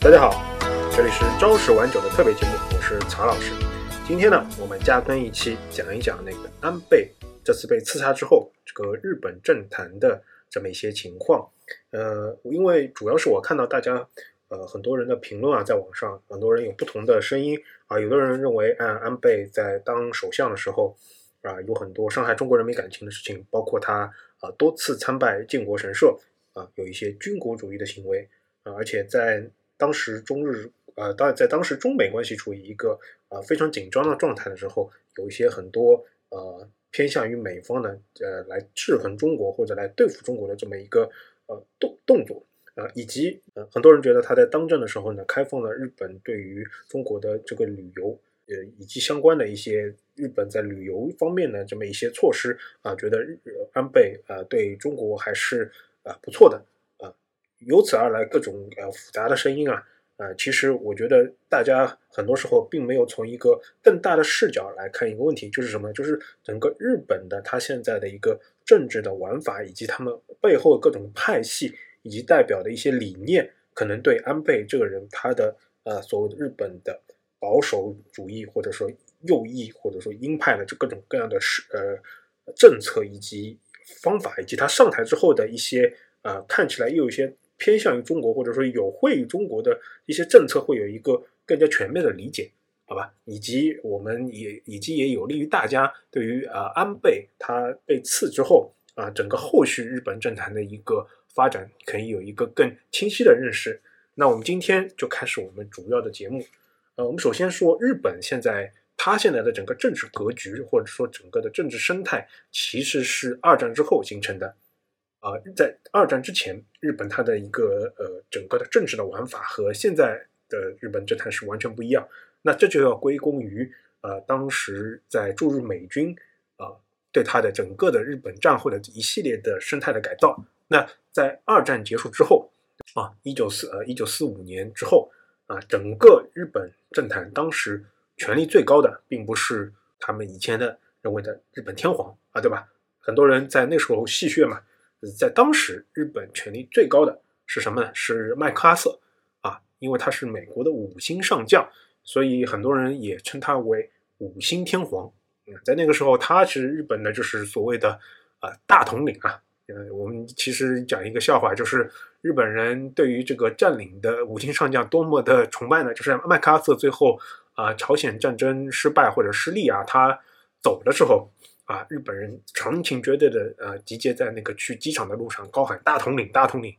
大家好，这里是朝十晚九的特别节目，我是曹老师。今天呢，我们加更一期，讲一讲那个安倍这次被刺杀之后，这个日本政坛的这么一些情况。呃，因为主要是我看到大家，呃，很多人的评论啊，在网上，很多人有不同的声音啊。有的人认为，啊，安倍在当首相的时候，啊，有很多伤害中国人民感情的事情，包括他啊多次参拜靖国神社，啊，有一些军国主义的行为，啊，而且在当时中日，呃，当然在当时中美关系处于一个啊非常紧张的状态的时候，有一些很多呃偏向于美方呢呃来制衡中国或者来对付中国的这么一个呃动动作啊，以及呃很多人觉得他在当政的时候呢，开放了日本对于中国的这个旅游呃以及相关的一些日本在旅游方面的这么一些措施啊，觉得日安倍啊对中国还是啊不错的。由此而来，各种呃复杂的声音啊，呃，其实我觉得大家很多时候并没有从一个更大的视角来看一个问题，就是什么？就是整个日本的它现在的一个政治的玩法，以及他们背后各种派系以及代表的一些理念，可能对安倍这个人他的呃所谓的日本的保守主义，或者说右翼，或者说鹰派的这各种各样的是呃政策以及方法，以及他上台之后的一些呃看起来又有一些。偏向于中国，或者说有惠于中国的一些政策，会有一个更加全面的理解，好吧？以及我们也以及也有利于大家对于啊安倍他被刺之后啊整个后续日本政坛的一个发展，可以有一个更清晰的认识。那我们今天就开始我们主要的节目。呃，我们首先说日本现在它现在的整个政治格局，或者说整个的政治生态，其实是二战之后形成的。啊，在二战之前，日本它的一个呃整个的政治的玩法和现在的日本政坛是完全不一样。那这就要归功于呃当时在驻日美军啊对它的整个的日本战后的一系列的生态的改造。那在二战结束之后啊，一九四呃一九四五年之后啊，整个日本政坛当时权力最高的，并不是他们以前的认为的日本天皇啊，对吧？很多人在那时候戏谑嘛。在当时，日本权力最高的是什么呢？是麦克阿瑟啊，因为他是美国的五星上将，所以很多人也称他为五星天皇。在那个时候，他其实日本的就是所谓的啊大统领啊。呃，我们其实讲一个笑话，就是日本人对于这个占领的五星上将多么的崇拜呢？就是麦克阿瑟最后啊朝鲜战争失败或者失利啊，他走的时候。啊！日本人长情绝对的呃集结在那个去机场的路上，高喊“大统领，大统领”，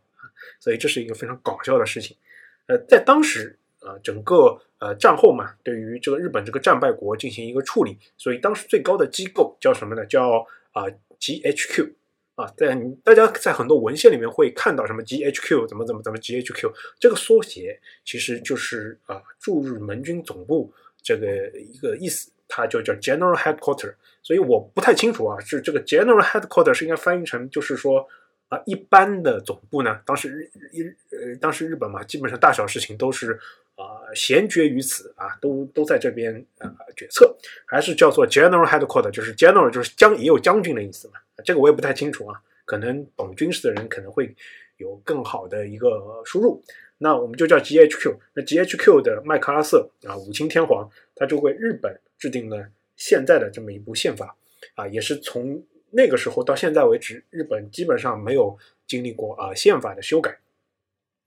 所以这是一个非常搞笑的事情。呃，在当时啊，整个呃战后嘛，对于这个日本这个战败国进行一个处理，所以当时最高的机构叫什么呢？叫啊 GHQ 啊，在大家在很多文献里面会看到什么 GHQ 怎么怎么怎么 GHQ 这个缩写其实就是啊驻日盟军总部这个一个意思。它就叫 General Headquarter，所以我不太清楚啊，是这个 General Headquarter 是应该翻译成就是说啊一般的总部呢？当时日日呃当时日本嘛，基本上大小事情都是啊闲决于此啊，都都在这边啊决策，还是叫做 General Headquarter，就是 General 就是将也有将军的意思嘛？这个我也不太清楚啊，可能懂军事的人可能会有更好的一个输入。那我们就叫 GHQ，那 GHQ 的麦克阿瑟啊五星天皇，他就为日本。制定了现在的这么一部宪法，啊，也是从那个时候到现在为止，日本基本上没有经历过啊宪法的修改。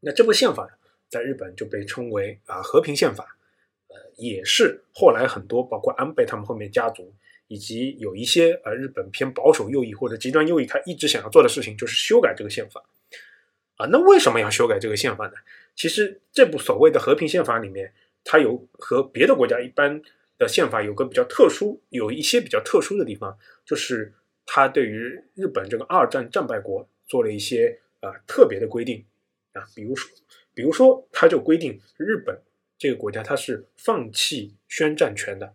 那这部宪法在日本就被称为啊和平宪法，呃，也是后来很多包括安倍他们后面家族，以及有一些呃日本偏保守右翼或者极端右翼，他一直想要做的事情就是修改这个宪法。啊，那为什么要修改这个宪法呢？其实这部所谓的和平宪法里面，它有和别的国家一般。的宪法有个比较特殊，有一些比较特殊的地方，就是它对于日本这个二战战败国做了一些啊特别的规定啊，比如说，比如说，它就规定日本这个国家它是放弃宣战权的，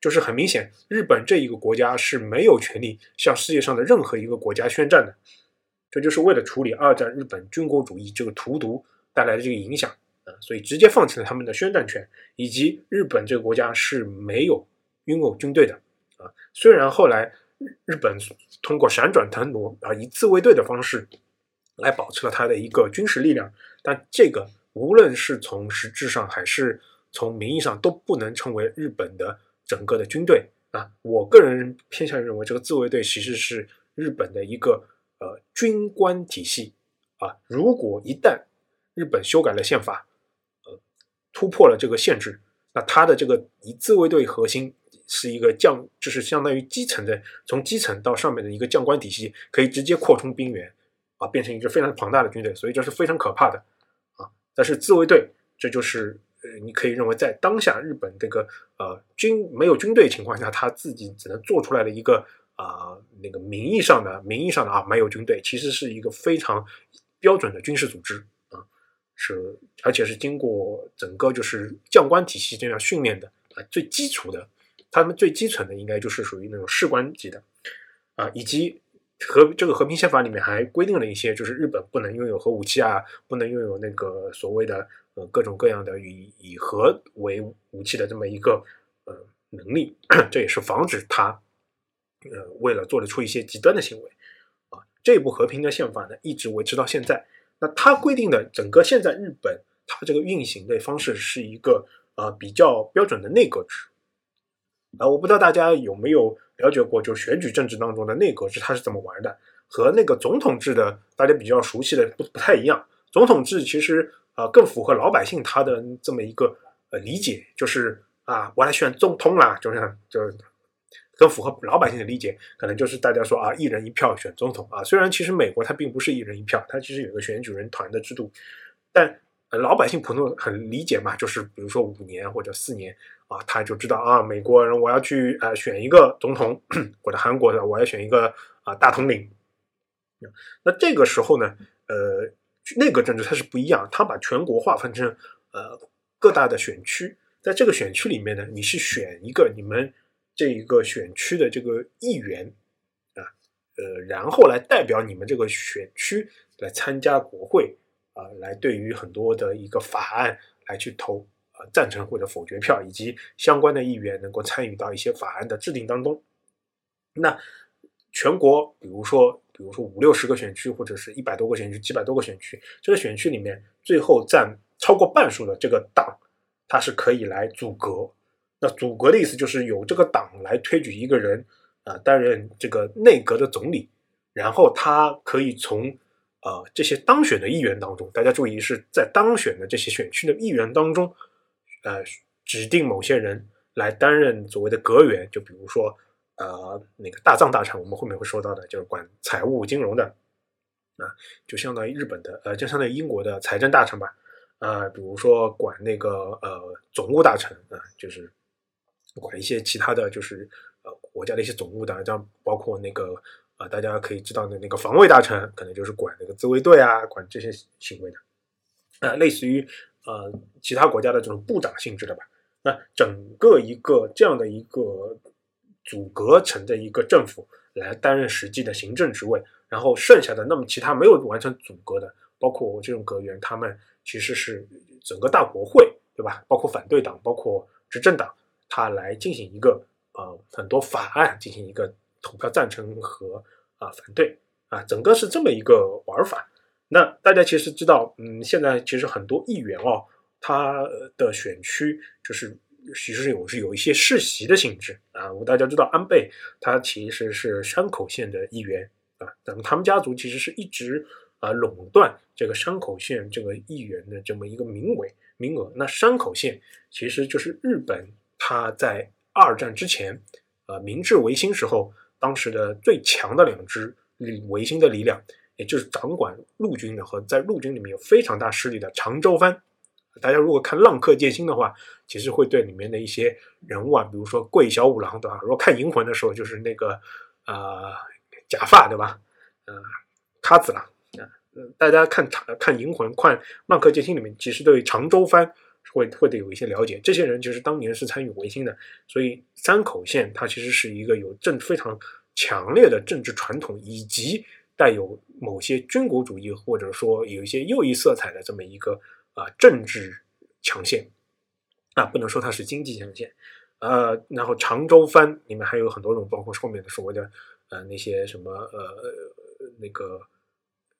就是很明显，日本这一个国家是没有权利向世界上的任何一个国家宣战的，这就是为了处理二战日本军国主义这个荼毒带来的这个影响。啊，所以直接放弃了他们的宣战权，以及日本这个国家是没有拥有军队的啊。虽然后来日日本通过闪转腾挪啊，以自卫队的方式来保持了他的一个军事力量，但这个无论是从实质上还是从名义上，都不能称为日本的整个的军队啊。我个人偏向认为，这个自卫队其实是日本的一个呃军官体系啊。如果一旦日本修改了宪法，呃，突破了这个限制，那它的这个以自卫队核心是一个将，就是相当于基层的，从基层到上面的一个将官体系，可以直接扩充兵员啊，变成一支非常庞大的军队，所以这是非常可怕的啊。但是自卫队，这就是呃，你可以认为在当下日本这个呃军没有军队情况下，他自己只能做出来的一个啊那个名义上的名义上的啊没有军队，其实是一个非常标准的军事组织啊，是而且是经过整个就是将官体系这样训练的啊最基础的，他们最基层的应该就是属于那种士官级的啊，以及。和这个和平宪法里面还规定了一些，就是日本不能拥有核武器啊，不能拥有那个所谓的呃各种各样的以以核为武器的这么一个呃能力，这也是防止他呃为了做得出一些极端的行为啊。这部和平的宪法呢，一直维持到现在。那它规定的整个现在日本它这个运行的方式是一个呃比较标准的内阁制啊，我不知道大家有没有。了解过，就选举政治当中的内阁制，它是怎么玩的？和那个总统制的大家比较熟悉的不不太一样。总统制其实啊更符合老百姓他的这么一个呃理解，就是啊我来选总统啦，就是就是更符合老百姓的理解，可能就是大家说啊一人一票选总统啊。虽然其实美国它并不是一人一票，它其实有个选举人团的制度，但老百姓普通很理解嘛，就是比如说五年或者四年。啊，他就知道啊，美国人我要去啊选一个总统，或者韩国的我要选一个啊大统领。那这个时候呢，呃，内阁政治它是不一样，它把全国划分成呃各大的选区，在这个选区里面呢，你是选一个你们这一个选区的这个议员啊，呃，然后来代表你们这个选区来参加国会啊，来对于很多的一个法案来去投啊。赞成或者否决票，以及相关的议员能够参与到一些法案的制定当中。那全国，比如说，比如说五六十个选区，或者是一百多个选区、几百多个选区，这个选区里面最后占超过半数的这个党，它是可以来阻隔。那组阁的意思就是由这个党来推举一个人啊，担任这个内阁的总理，然后他可以从呃这些当选的议员当中，大家注意是在当选的这些选区的议员当中。呃，指定某些人来担任所谓的阁员，就比如说，呃，那个大藏大臣，我们后面会说到的，就是管财务金融的，啊，就相当于日本的，呃，就相当于英国的财政大臣吧，啊，比如说管那个呃总务大臣啊，就是管一些其他的就是呃国家的一些总务的，像包括那个啊，大家可以知道的那个防卫大臣，可能就是管那个自卫队啊，管这些行为的，啊，类似于。呃，其他国家的这种部长性质的吧，那整个一个这样的一个组阁成的一个政府来担任实际的行政职位，然后剩下的那么其他没有完成组阁的，包括我这种阁员，他们其实是整个大国会，对吧？包括反对党，包括执政党，他来进行一个呃很多法案进行一个投票赞成和啊反对啊，整个是这么一个玩法。那大家其实知道，嗯，现在其实很多议员哦，他的选区就是其实有是有一些世袭的性质啊。我们大家知道安倍他其实是山口县的议员啊，咱们他们家族其实是一直啊垄断这个山口县这个议员的这么一个名额名额。那山口县其实就是日本他在二战之前，呃，明治维新时候当时的最强的两支维新的力量。也就是掌管陆军的和在陆军里面有非常大势力的长州藩，大家如果看《浪客剑心》的话，其实会对里面的一些人物啊，比如说桂小五郎，对吧？如果看《银魂》的时候，就是那个呃假发，对吧？呃，卡子郎啊，大家看长看《银魂》、看《浪客剑心》里面，其实对长州藩会会得有一些了解。这些人其实当年是参与维新的，所以山口县它其实是一个有政非常强烈的政治传统以及。带有某些军国主义或者说有一些右翼色彩的这么一个啊政治强县啊，不能说它是经济强县，呃，然后长州藩里面还有很多种，包括后面的所谓的呃那些什么呃那个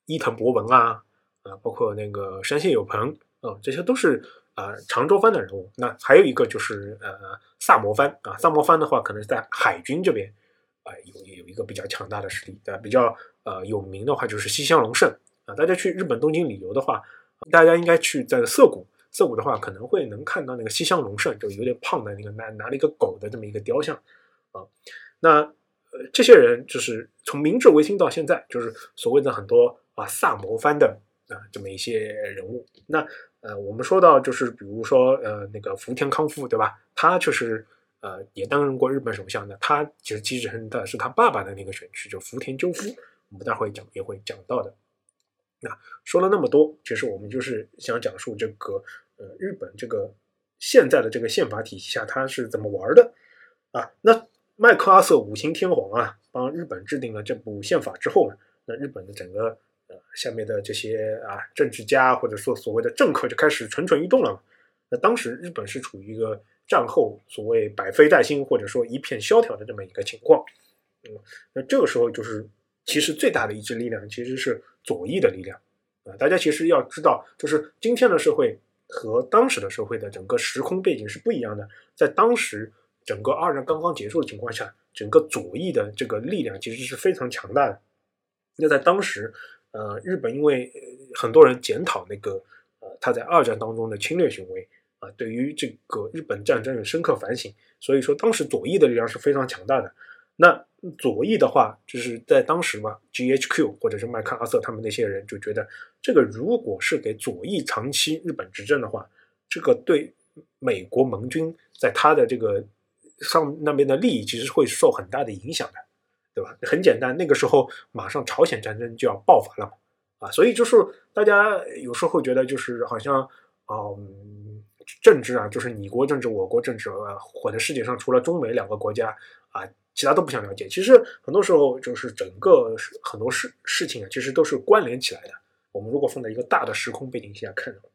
伊藤博文啊啊，包括那个山县有朋啊，这些都是啊长州藩的人物。那还有一个就是呃萨摩藩啊，萨摩藩的话可能是在海军这边啊有有一个比较强大的实力，对吧？比较呃有名的话就是西乡隆盛啊。大家去日本东京旅游的话，大家应该去在涩谷，涩谷的话可能会能看到那个西乡隆盛，就有点胖的那个拿拿了一个狗的这么一个雕像啊。那呃这些人就是从明治维新到现在，就是所谓的很多啊萨摩藩的。啊，这么一些人物，那呃，我们说到就是比如说呃，那个福田康夫，对吧？他就是呃，也担任过日本首相的，他其实继承的是他爸爸的那个选区，就福田赳夫。我们待会讲也会讲到的。那说了那么多，其实我们就是想讲述这个呃，日本这个现在的这个宪法体系下他是怎么玩的啊？那麦克阿瑟五星天皇啊，帮日本制定了这部宪法之后呢，那日本的整个。下面的这些啊政治家或者说所谓的政客就开始蠢蠢欲动了。那当时日本是处于一个战后所谓百废待兴或者说一片萧条的这么一个情况。嗯，那这个时候就是其实最大的一支力量其实是左翼的力量啊。大家其实要知道，就是今天的社会和当时的社会的整个时空背景是不一样的。在当时整个二战刚刚结束的情况下，整个左翼的这个力量其实是非常强大的。那在当时。呃，日本因为很多人检讨那个呃他在二战当中的侵略行为啊，对于这个日本战争有深刻反省，所以说当时左翼的力量是非常强大的。那左翼的话，就是在当时嘛，GHQ 或者是麦克阿瑟他们那些人就觉得，这个如果是给左翼长期日本执政的话，这个对美国盟军在他的这个上那边的利益其实会受很大的影响的。对吧？很简单，那个时候马上朝鲜战争就要爆发了嘛，啊，所以就是大家有时候会觉得就是好像，嗯，政治啊，就是你国政治、我国政治，或者世界上除了中美两个国家啊，其他都不想了解。其实很多时候就是整个很多事事情啊，其实都是关联起来的。我们如果放在一个大的时空背景下看的话，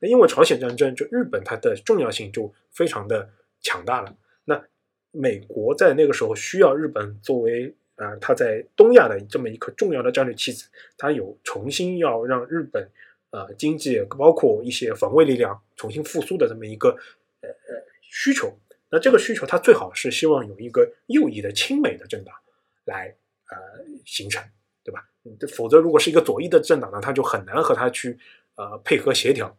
那因为朝鲜战争，就日本它的重要性就非常的强大了。那美国在那个时候需要日本作为啊，他在东亚的这么一颗重要的战略棋子，他有重新要让日本呃经济包括一些防卫力量重新复苏的这么一个呃呃需求。那这个需求，他最好是希望有一个右翼的亲美的政党来呃形成，对吧？否则如果是一个左翼的政党呢，他就很难和他去呃配合协调。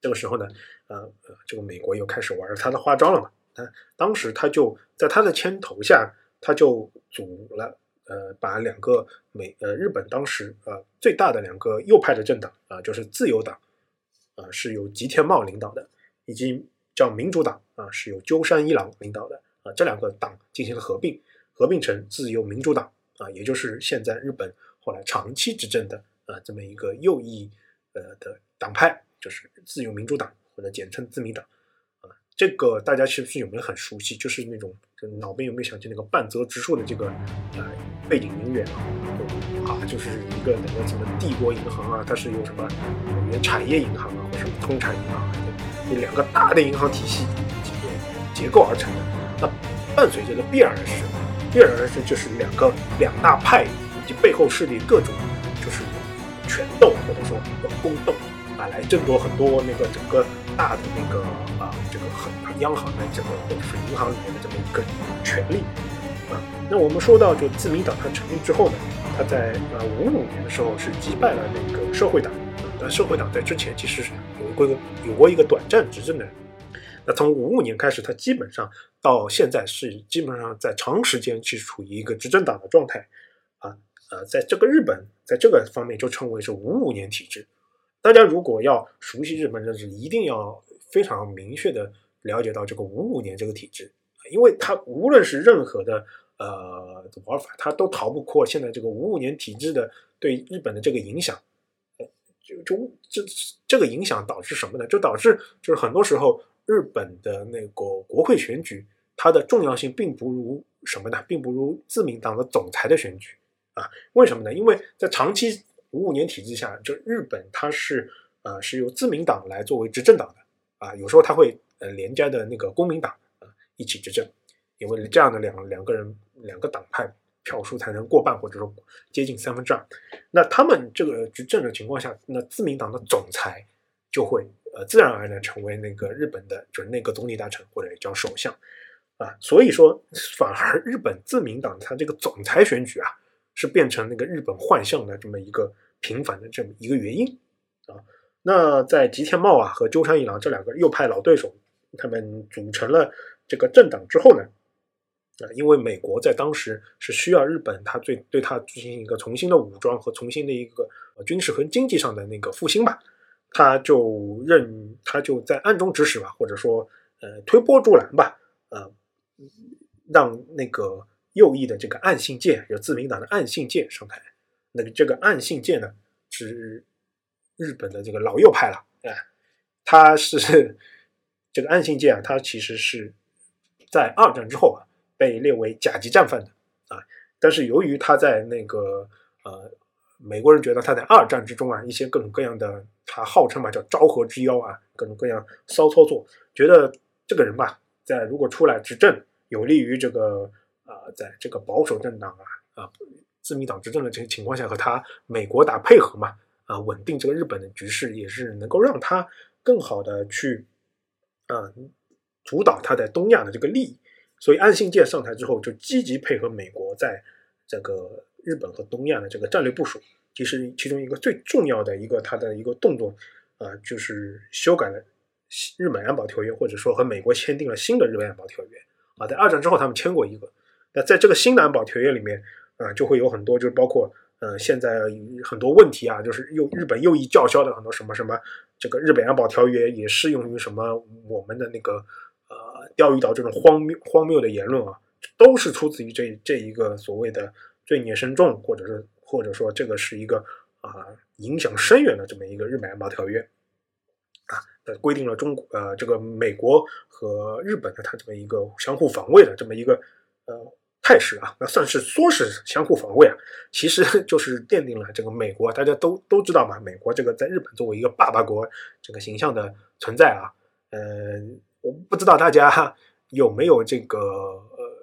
这个时候呢，呃，这个美国又开始玩他的花招了嘛。当时他就在他的牵头下，他就组了呃，把两个美呃日本当时呃最大的两个右派的政党啊，就是自由党啊，是由吉田茂领导的，以及叫民主党啊，是由鸠山一郎领导的啊，这两个党进行了合并，合并成自由民主党啊，也就是现在日本后来长期执政的啊这么一个右翼呃的党派，就是自由民主党或者简称自民党。这个大家是不是有没有很熟悉？就是那种脑边有没有想起那个半泽直树的这个呃背景音乐啊？啊，就是一个那个什么帝国银行啊，它是由什么纽约产业银行啊，或者什么通产银行啊这两个大的银行体系结构而成的。那伴随着的必然的是？必然的是就是两个两大派以及背后势力各种就是权斗或者说宫斗啊，来争夺很多那个整个大的那个。央行的这个或者是银行里面的这么一个权利啊，那我们说到就自民党它成立之后呢，它在呃五五年的时候是击败了那个社会党，那社会党在之前其实是有过有过一个短暂执政的，那从五五年开始，它基本上到现在是基本上在长时间是处于一个执政党的状态啊，呃，在这个日本在这个方面就称为是五五年体制，大家如果要熟悉日本政治，一定要。非常明确的了解到这个五五年这个体制，因为它无论是任何的呃玩法，它都逃不过现在这个五五年体制的对日本的这个影响。就就这这个影响导致什么呢？就导致就是很多时候日本的那个国会选举，它的重要性并不如什么呢？并不如自民党的总裁的选举啊？为什么呢？因为在长期五五年体制下，就日本它是呃是由自民党来作为执政党的。啊，有时候它会呃连家的那个公民党啊一起执政，因为这样的两两个人两个党派票数才能过半，或者说接近三分之二。那他们这个执政的情况下，那自民党的总裁就会呃自然而然成为那个日本的就是内阁总理大臣或者叫首相啊。所以说，反而日本自民党它这个总裁选举啊，是变成那个日本幻象的这么一个平凡的这么一个原因啊。那在吉田茂啊和鸠山一郎这两个右派老对手，他们组成了这个政党之后呢？啊，因为美国在当时是需要日本，他最对他进行一个重新的武装和重新的一个军事和经济上的那个复兴吧，他就任他就在暗中指使吧，或者说呃推波助澜吧，呃，让那个右翼的这个岸信介，就自民党的岸信介上台。那个这个岸信介呢，是日本的这个老右派了，哎，他是这个岸信介啊，他其实是在二战之后啊。被列为甲级战犯的啊，但是由于他在那个呃，美国人觉得他在二战之中啊，一些各种各样的，他号称嘛叫昭和之妖啊，各种各样骚操作，觉得这个人吧，在如果出来执政，有利于这个啊，在这个保守政党啊啊自民党执政的这些情况下和他美国打配合嘛啊，稳定这个日本的局势，也是能够让他更好的去啊主导他在东亚的这个利益。所以，岸信介上台之后，就积极配合美国在这个日本和东亚的这个战略部署。其实，其中一个最重要的一个他的一个动作，啊，就是修改了日本安保条约，或者说和美国签订了新的日本安保条约。啊，在二战之后，他们签过一个。那在这个新的安保条约里面，啊，就会有很多，就是包括，呃，现在很多问题啊，就是右日本右翼叫嚣的很多什么什么，这个日本安保条约也适用于什么我们的那个。呃，钓鱼岛这种荒谬荒谬的言论啊，都是出自于这这一个所谓的罪孽深重，或者是或者说这个是一个啊影响深远的这么一个日美安保条约啊，规定了中国呃这个美国和日本的它这么一个相互防卫的这么一个呃态势啊，那算是说是相互防卫啊，其实 就是奠定了这个美国大家都都知道嘛，美国这个在日本作为一个爸爸国这个形象的存在啊，嗯。我不知道大家有没有这个呃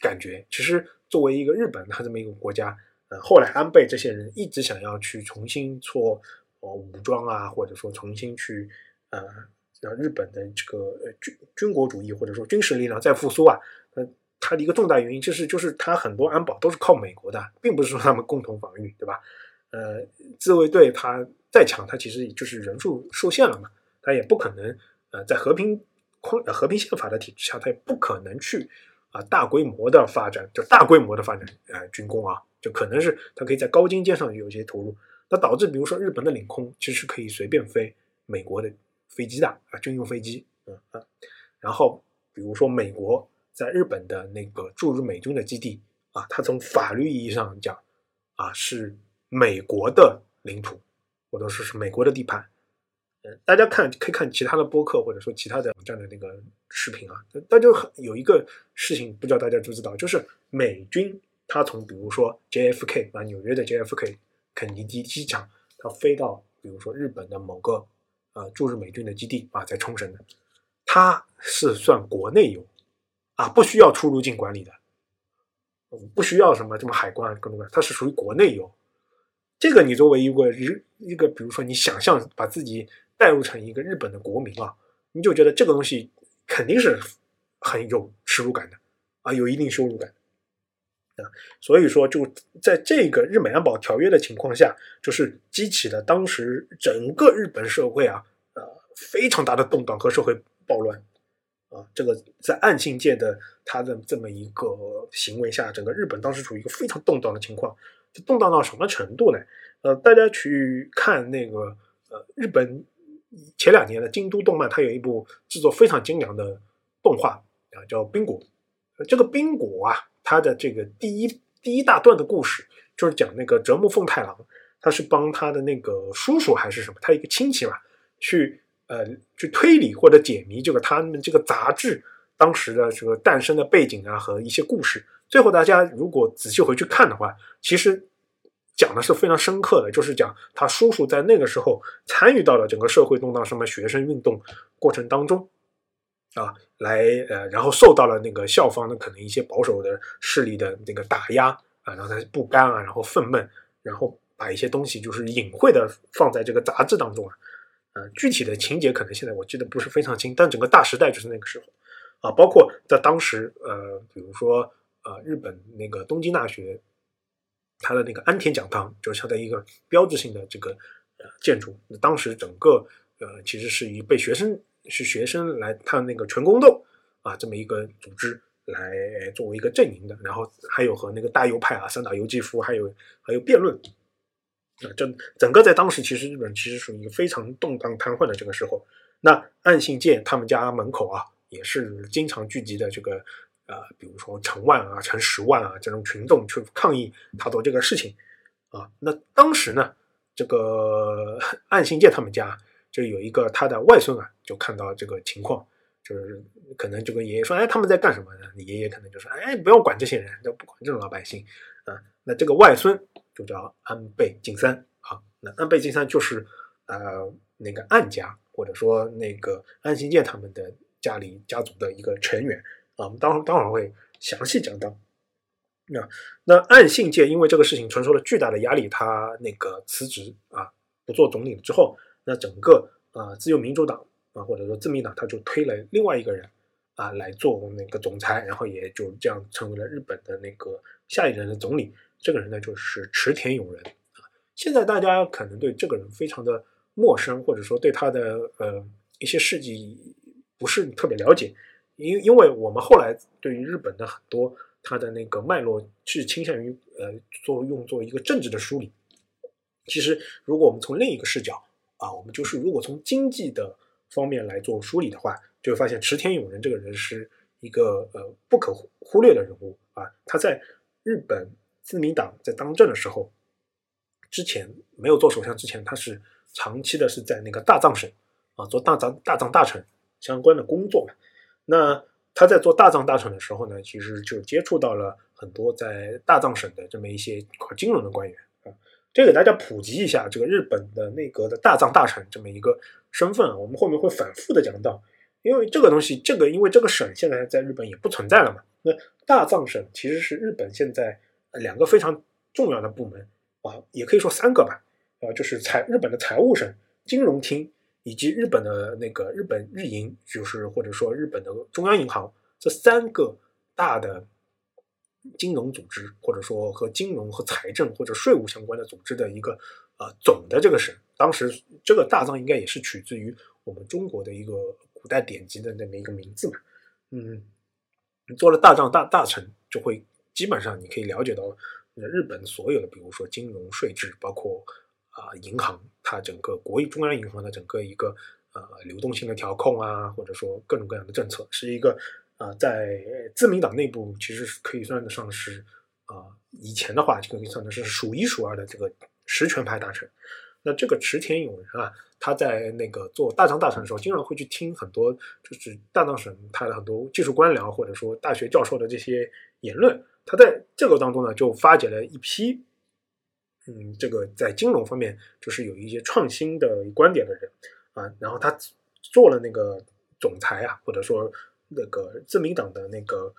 感觉？其实作为一个日本它这么一个国家，呃，后来安倍这些人一直想要去重新做呃武装啊，或者说重新去呃让日本的这个军军国主义或者说军事力量再复苏啊。它的一个重大原因就是就是它很多安保都是靠美国的，并不是说他们共同防御，对吧？呃，自卫队它再强，它其实就是人数受限了嘛，它也不可能呃在和平。和平宪法的体制下，它也不可能去啊大规模的发展，就大规模的发展呃军工啊，就可能是它可以在高精尖上有一些投入，那导致比如说日本的领空其实可以随便飞美国的飞机的啊军用飞机，嗯啊，然后比如说美国在日本的那个驻日美军的基地啊，它从法律意义上讲啊是美国的领土，或者说是美国的地盘。嗯大家看可以看其他的播客或者说其他的网站的那个视频啊，大家有一个事情不知道大家知不知道，就是美军他从比如说 JFK 啊纽约的 JFK 肯尼迪机场，他飞到比如说日本的某个呃驻日美军的基地啊，在冲绳的，他是算国内游啊，不需要出入境管理的，不需要什么什么海关各种各，它是属于国内游。这个你作为一个日一个比如说你想象把自己。带入成一个日本的国民啊，你就觉得这个东西肯定是很有耻辱感的啊，有一定羞辱感啊。所以说，就在这个日美安保条约的情况下，就是激起了当时整个日本社会啊，呃，非常大的动荡和社会暴乱啊。这个在岸信介的他的这么一个行为下，整个日本当时处于一个非常动荡的情况。动荡到什么程度呢？呃，大家去看那个呃日本。前两年的京都动漫，它有一部制作非常精良的动画啊，叫《冰果》。这个冰果啊，它的这个第一第一大段的故事，就是讲那个折木奉太郎，他是帮他的那个叔叔还是什么，他一个亲戚吧，去呃去推理或者解谜这个他们这个杂志当时的这个诞生的背景啊和一些故事。最后大家如果仔细回去看的话，其实。讲的是非常深刻的，就是讲他叔叔在那个时候参与到了整个社会动荡、什么学生运动过程当中，啊，来呃，然后受到了那个校方的可能一些保守的势力的那个打压啊，然后他不甘啊，然后愤懑，然后把一些东西就是隐晦的放在这个杂志当中啊，呃，具体的情节可能现在我记得不是非常清，但整个大时代就是那个时候啊，包括在当时，呃，比如说呃，日本那个东京大学，它的那个安田讲堂，就是它的一个标志性的这个呃建筑。当时整个呃，其实是以被学生是学生来看那个全宫斗啊这么一个组织来作为一个阵营的，然后还有和那个大右派啊，三岛由纪夫还有还有辩论。啊，这整个在当时，其实日本其实属于一个非常动荡瘫痪的这个时候。那岸信介他们家门口啊，也是经常聚集的这个呃，比如说成万啊、成十万啊这种群众去抗议他做这个事情啊。那当时呢，这个 岸信介他们家就有一个他的外孙啊，就看到这个情况，就是可能就跟爷爷说：“哎，他们在干什么呢？”你爷爷可能就说：“哎，不要管这些人，都不管这种老百姓啊。”那这个外孙。就叫安倍晋三啊，那安倍晋三就是呃那个岸家或者说那个安信介他们的家里家族的一个成员啊，我们当当然会详细讲到。那那岸信介因为这个事情承受了巨大的压力，他那个辞职啊，不做总理了之后，那整个啊自由民主党啊或者说自民党他就推了另外一个人啊来做那个总裁，然后也就这样成为了日本的那个下一任的总理。这个人呢，就是池田勇人啊。现在大家可能对这个人非常的陌生，或者说对他的呃一些事迹不是特别了解，因因为我们后来对于日本的很多他的那个脉络是倾向于呃做用作一个政治的梳理。其实，如果我们从另一个视角啊，我们就是如果从经济的方面来做梳理的话，就会发现池田勇人这个人是一个呃不可忽略的人物啊。他在日本。自民党在当政的时候，之前没有做首相之前，他是长期的是在那个大藏省啊做大藏大藏大臣相关的工作嘛。那他在做大藏大臣的时候呢，其实就接触到了很多在大藏省的这么一些金融的官员啊。这给大家普及一下这个日本的内阁的大藏大臣这么一个身份，我们后面会反复的讲到，因为这个东西，这个因为这个省现在在日本也不存在了嘛。那大藏省其实是日本现在。两个非常重要的部门啊，也可以说三个吧，啊，就是财日本的财务省、金融厅以及日本的那个日本日银，就是或者说日本的中央银行，这三个大的金融组织，或者说和金融和财政或者税务相关的组织的一个呃总的这个省。当时这个大藏应该也是取自于我们中国的一个古代典籍的那么一个名字嘛，嗯，做了大藏大大臣就会。基本上你可以了解到，日本所有的，比如说金融税制，包括啊银行，它整个国中央银行的整个一个呃流动性的调控啊，或者说各种各样的政策，是一个啊在自民党内部其实是可以算得上是啊以前的话就可以算得是数一数二的这个实权派大臣。那这个池田勇人啊，他在那个做大藏大臣的时候，经常会去听很多就是大藏省他的很多技术官僚或者说大学教授的这些言论。他在这个当中呢，就发掘了一批，嗯，这个在金融方面就是有一些创新的观点的人啊。然后他做了那个总裁啊，或者说那个自民党的那个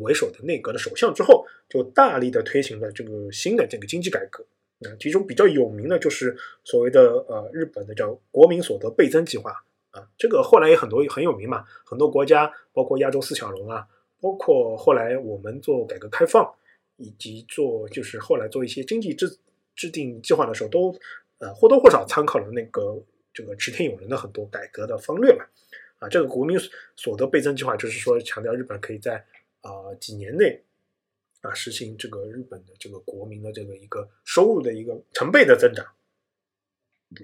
为首的内阁的首相之后，就大力的推行了这个新的这个经济改革啊。其中比较有名的就是所谓的呃日本的叫国民所得倍增计划啊。这个后来也很多很有名嘛，很多国家包括亚洲四小龙啊。包括后来我们做改革开放，以及做就是后来做一些经济制制定计划的时候，都呃或多或少参考了那个这个池田勇人的很多改革的方略嘛。啊，这个国民所得倍增计划就是说强调日本可以在啊几年内啊实行这个日本的这个国民的这个一个收入的一个成倍的增长。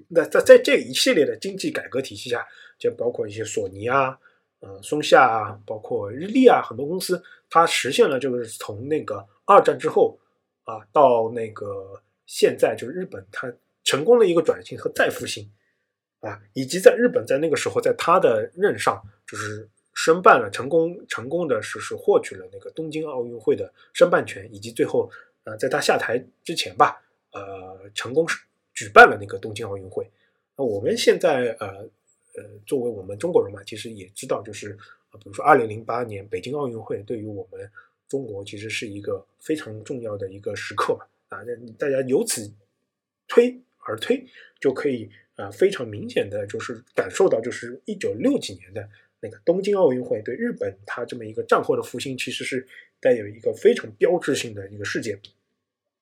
那在在这一系列的经济改革体系下，就包括一些索尼啊。呃，松下啊，包括日立啊，很多公司它实现了，就是从那个二战之后啊，到那个现在，就是日本它成功的一个转型和再复兴啊，以及在日本在那个时候，在他的任上，就是申办了成功成功的是是获取了那个东京奥运会的申办权，以及最后呃，在他下台之前吧，呃，成功举办了那个东京奥运会。那我们现在呃。呃，作为我们中国人嘛，其实也知道，就是啊，比如说二零零八年北京奥运会，对于我们中国其实是一个非常重要的一个时刻嘛。啊，那大家由此推而推，就可以啊非常明显的就是感受到，就是一九六几年的那个东京奥运会对日本它这么一个战后的复兴，其实是带有一个非常标志性的一个事件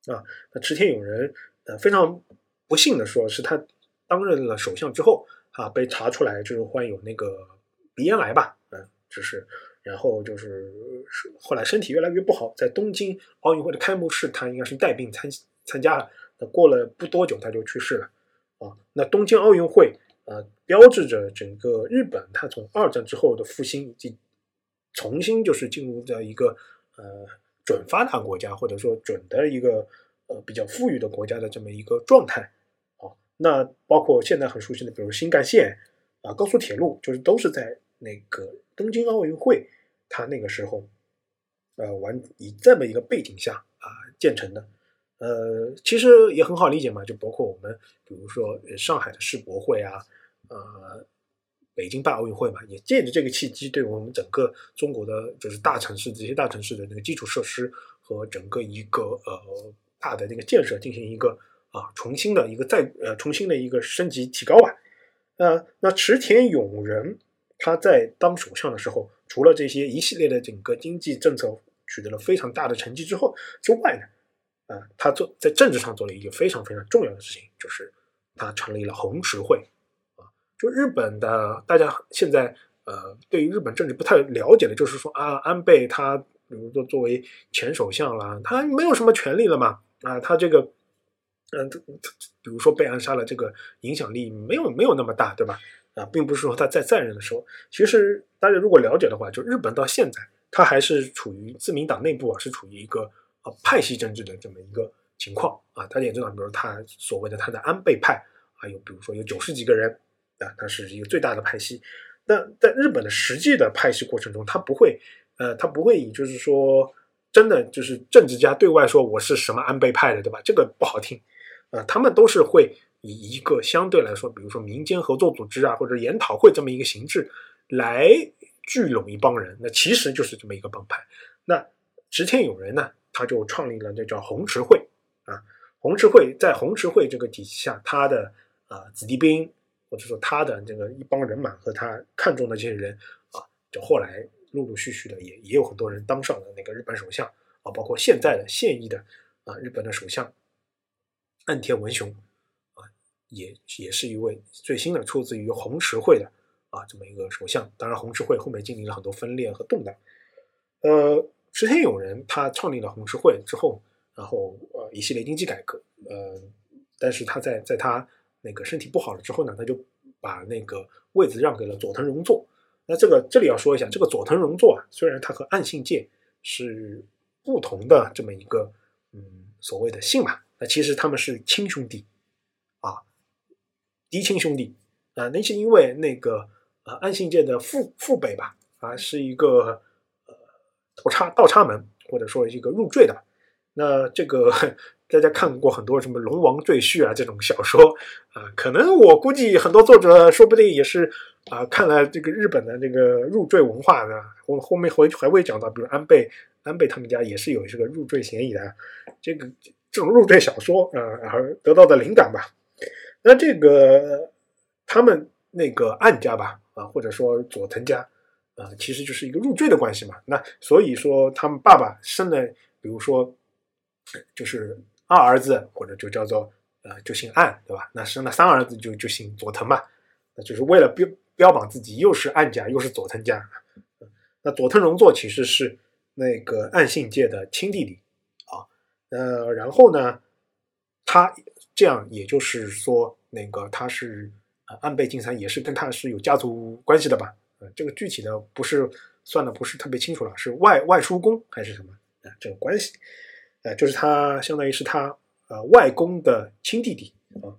啊。那池田勇人呃非常不幸的说，是他担任了首相之后啊，被查出来就是患有那个鼻咽癌吧，嗯，就是。然后就是后来身体越来越不好，在东京奥运会的开幕式，他应该是带病参参加了。那过了不多久，他就去世了。啊，那东京奥运会呃，标志着整个日本，它从二战之后的复兴以及重新就是进入到一个呃准发达国家或者说准的一个呃比较富裕的国家的这么一个状态。那包括现在很熟悉的，比如新干线啊、高速铁路，就是都是在那个东京奥运会。他那个时候，呃，完以这么一个背景下啊建成的，呃，其实也很好理解嘛，就包括我们，比如说上海的世博会啊，呃，北京办奥运会嘛，也借着这个契机，对我们整个中国的就是大城市这些大城市的那个基础设施和整个一个呃大的那个建设进行一个啊重新的一个再呃重新的一个升级提高吧，呃，那池田勇人他在当首相的时候。除了这些一系列的整个经济政策取得了非常大的成绩之后之外呢，啊，他做在政治上做了一个非常非常重要的事情，就是他成立了红十会，啊，就日本的大家现在呃对于日本政治不太了解的，就是说啊，安倍他比如说作为前首相啦，他没有什么权利了嘛，啊，他这个嗯，他比如说被暗杀了，这个影响力没有没有那么大，对吧？啊，并不是说他在在任的时候，其实大家如果了解的话，就日本到现在，它还是处于自民党内部啊，是处于一个啊派系政治的这么一个情况啊。大家也知道，比如他所谓的他的安倍派啊，有比如说有九十几个人啊，他是一个最大的派系。那在日本的实际的派系过程中，他不会呃，他不会以就是说真的就是政治家对外说我是什么安倍派的，对吧？这个不好听啊，他们都是会。以一个相对来说，比如说民间合作组织啊，或者研讨会这么一个形式来聚拢一帮人，那其实就是这么一个帮派。那直田有人呢，他就创立了那叫红池会啊。红池会在红池会这个体系下，他的啊子弟兵或者说他的这个一帮人马和他看中的这些人啊，就后来陆陆续续的也也有很多人当上了那个日本首相啊，包括现在的现役的啊日本的首相岸田文雄啊。也也是一位最新的出自于红池会的啊这么一个首相，当然红池会后面经历了很多分裂和动荡。呃，池田勇人他创立了红池会之后，然后呃一系列经济改革，呃，但是他在在他那个身体不好了之后呢，他就把那个位子让给了佐藤荣作。那这个这里要说一下，这个佐藤荣作啊，虽然他和岸信介是不同的这么一个嗯所谓的姓嘛，那其实他们是亲兄弟。啊嫡亲兄弟啊，那是因为那个呃安信介的父父辈吧啊，是一个呃倒插倒插门，或者说一个入赘的。那这个大家看过很多什么龙王赘婿啊这种小说啊，可能我估计很多作者说不定也是啊看了这个日本的这个入赘文化的，后后面会还会讲到，比如安倍安倍他们家也是有这个入赘嫌疑的。这个这种入赘小说啊，而得到的灵感吧。那这个他们那个暗家吧，啊，或者说佐藤家，啊，其实就是一个入赘的关系嘛。那所以说他们爸爸生了，比如说就是二儿子，或者就叫做呃，就姓暗，对吧？那生了三儿子就就姓佐藤嘛。那就是为了标标榜自己又是暗家又是佐藤家。那佐藤荣作其实是那个暗信界的亲弟弟。呃，然后呢，他。这样也就是说，那个他是啊，安倍晋三也是跟他是有家族关系的吧？呃，这个具体的不是算的不是特别清楚了，是外外叔公还是什么啊？这个关系，呃，就是他相当于是他呃外公的亲弟弟啊。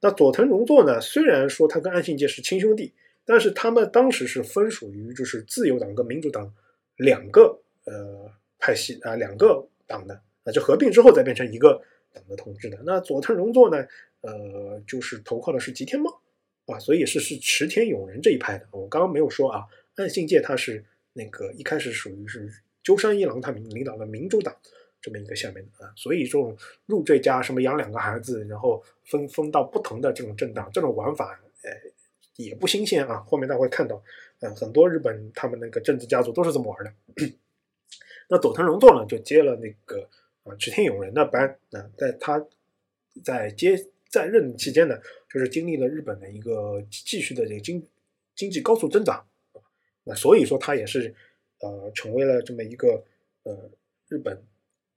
那佐藤荣作呢，虽然说他跟安信介是亲兄弟，但是他们当时是分属于就是自由党跟民主党两个呃派系啊两个党的啊，就合并之后再变成一个。党的统治的那佐藤荣作呢？呃，就是投靠的是吉田茂啊，所以是是池田勇人这一派的。我刚刚没有说啊，岸信介他是那个一开始属于是鸠山一郎他领领导的民主党这么一个下面的啊，所以这种入赘家什么养两个孩子，然后分分到不同的这种政党，这种玩法，呃，也不新鲜啊。后面大家会看到，呃，很多日本他们那个政治家族都是这么玩的。那佐藤荣作呢，就接了那个啊池田勇人的班啊，在他在接在任期间呢，就是经历了日本的一个继续的这个经经济高速增长，那所以说他也是呃成为了这么一个呃日本。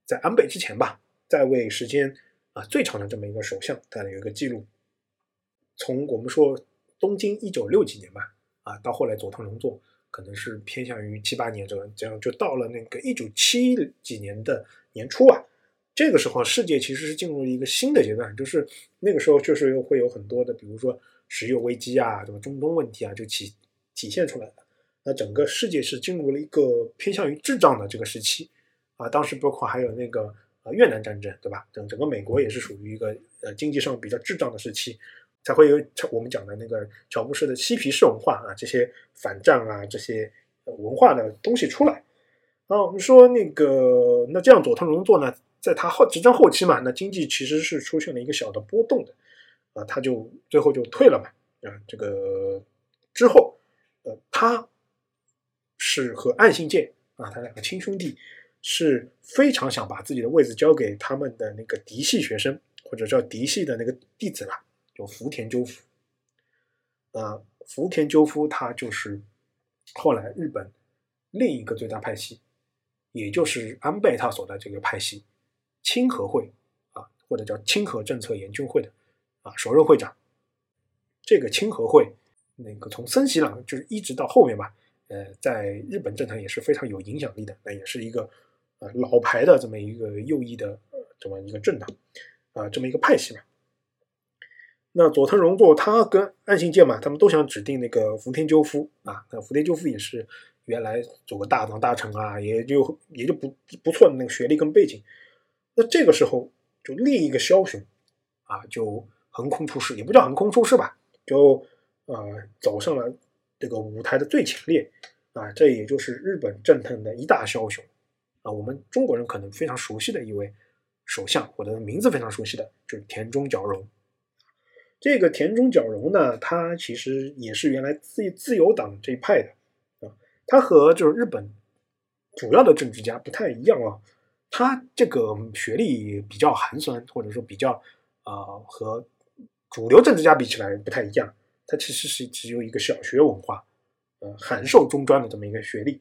在安倍之前吧，在位时间啊最长的这么一个首相，他有一个记录。从我们说东京一九六几年吧，啊，到后来佐藤荣作可能是偏向于七八年这个，这样就到了那个一九七几年的年初啊，这个时候世界其实是进入了一个新的阶段，就是那个时候确实会有很多的，比如说石油危机啊，什么中东问题啊，就体体现出来了。那整个世界是进入了一个偏向于滞胀的这个时期。啊，当时包括还有那个呃越南战争，对吧？整整个美国也是属于一个呃经济上比较滞胀的时期，才会有我们讲的那个乔布斯的嬉皮士文化啊，这些反战啊这些文化的东西出来。啊，我们说那个那这样佐藤荣作呢，在他后执政后期嘛，那经济其实是出现了一个小的波动的，啊，他就最后就退了嘛。啊，这个之后，呃，他是和岸信介啊，他两个亲兄弟。是非常想把自己的位置交给他们的那个嫡系学生，或者叫嫡系的那个弟子了，就福田赳夫。啊，福田赳夫他就是后来日本另一个最大派系，也就是安倍他所在这个派系清和会啊，或者叫清和政策研究会的啊首任会长。这个清和会那个从森喜朗就是一直到后面吧，呃，在日本政坛也是非常有影响力的，那也是一个呃。老牌的这么一个右翼的这么一个政党啊，这么一个派系嘛。那佐藤荣作他跟岸信介嘛，他们都想指定那个福田赳夫啊。那福田赳夫也是原来做个大党大臣啊，也就也就不不错的那个学历跟背景。那这个时候，就另一个枭雄啊，就横空出世，也不叫横空出世吧，就呃走上了这个舞台的最前列啊。这也就是日本政坛的一大枭雄。啊，我们中国人可能非常熟悉的一位首相，我的名字非常熟悉的，就是田中角荣。这个田中角荣呢，他其实也是原来自自由党这一派的他和就是日本主要的政治家不太一样啊，他这个学历比较寒酸，或者说比较啊和主流政治家比起来不太一样。他其实是只有一个小学文化，呃，函授中专的这么一个学历。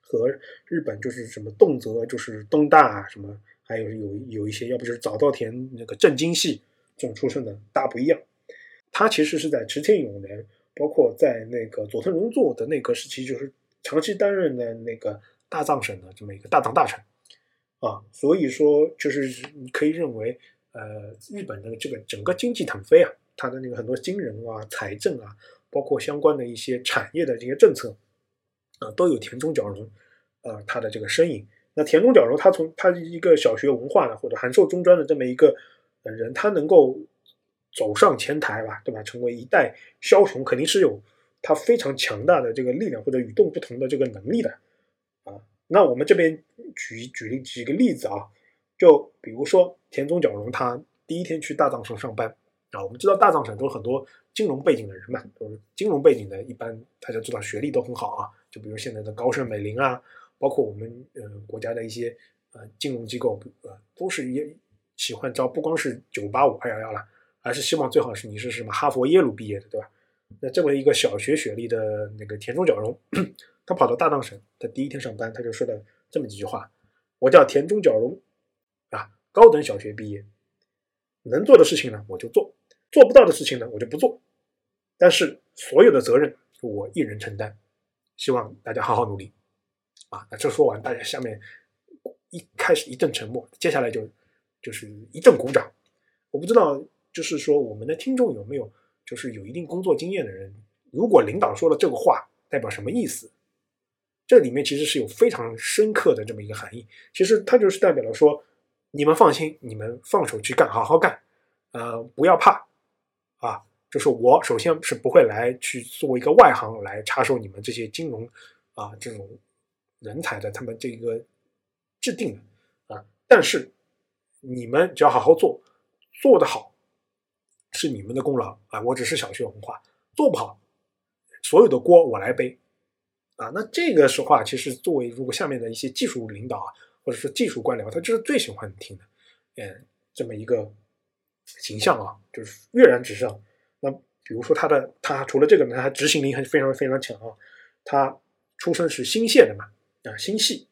和日本就是什么动辄就是东大啊，什么还有有有一些，要不就是早稻田那个政经系这种出身的大不一样。他其实是在池田勇人，包括在那个佐藤荣作的内阁时期，就是长期担任的那个大藏省的这么一个大藏大臣啊。所以说，就是你可以认为，呃，日本的这个整个经济腾飞啊，它的那个很多金融啊、财政啊，包括相关的一些产业的这些政策。啊，都有田中角荣，啊，他的这个身影。那田中角荣，他从他一个小学文化的或者函授中专的这么一个人，他能够走上前台吧，对吧？成为一代枭雄，肯定是有他非常强大的这个力量或者与众不同的这个能力的啊。那我们这边举举例几个例子啊，就比如说田中角荣，他第一天去大藏省上班啊，我们知道大藏省都是很多金融背景的人嘛，都是金融背景的，一般大家知道学历都很好啊。就比如现在的高盛、美林啊，包括我们呃国家的一些呃金融机构，呃都是也喜欢招，不光是九八五、二幺幺了，而是希望最好是你是什么哈佛、耶鲁毕业的，对吧？那这么一个小学学历的那个田中角荣，他跑到大藏省，他第一天上班，他就说了这么几句话：我叫田中角荣，啊，高等小学毕业，能做的事情呢我就做，做不到的事情呢我就不做，但是所有的责任我一人承担。希望大家好好努力，啊，那这说完，大家下面一开始一阵沉默，接下来就就是一阵鼓掌。我不知道，就是说我们的听众有没有就是有一定工作经验的人，如果领导说了这个话，代表什么意思？这里面其实是有非常深刻的这么一个含义。其实它就是代表了说，你们放心，你们放手去干，好好干，呃，不要怕，啊。就是我首先是不会来去做一个外行来插手你们这些金融啊这种人才的他们这个制定的啊，但是你们只要好好做，做得好是你们的功劳啊！我只是小学文化，做不好，所有的锅我来背啊！那这个实话，其实作为如果下面的一些技术领导啊，或者说技术官僚，他就是最喜欢听的，嗯，这么一个形象啊，就是跃然纸上。那比如说他的，他除了这个呢，他执行力还是非常非常强啊。他出身是新县的嘛，啊，新系，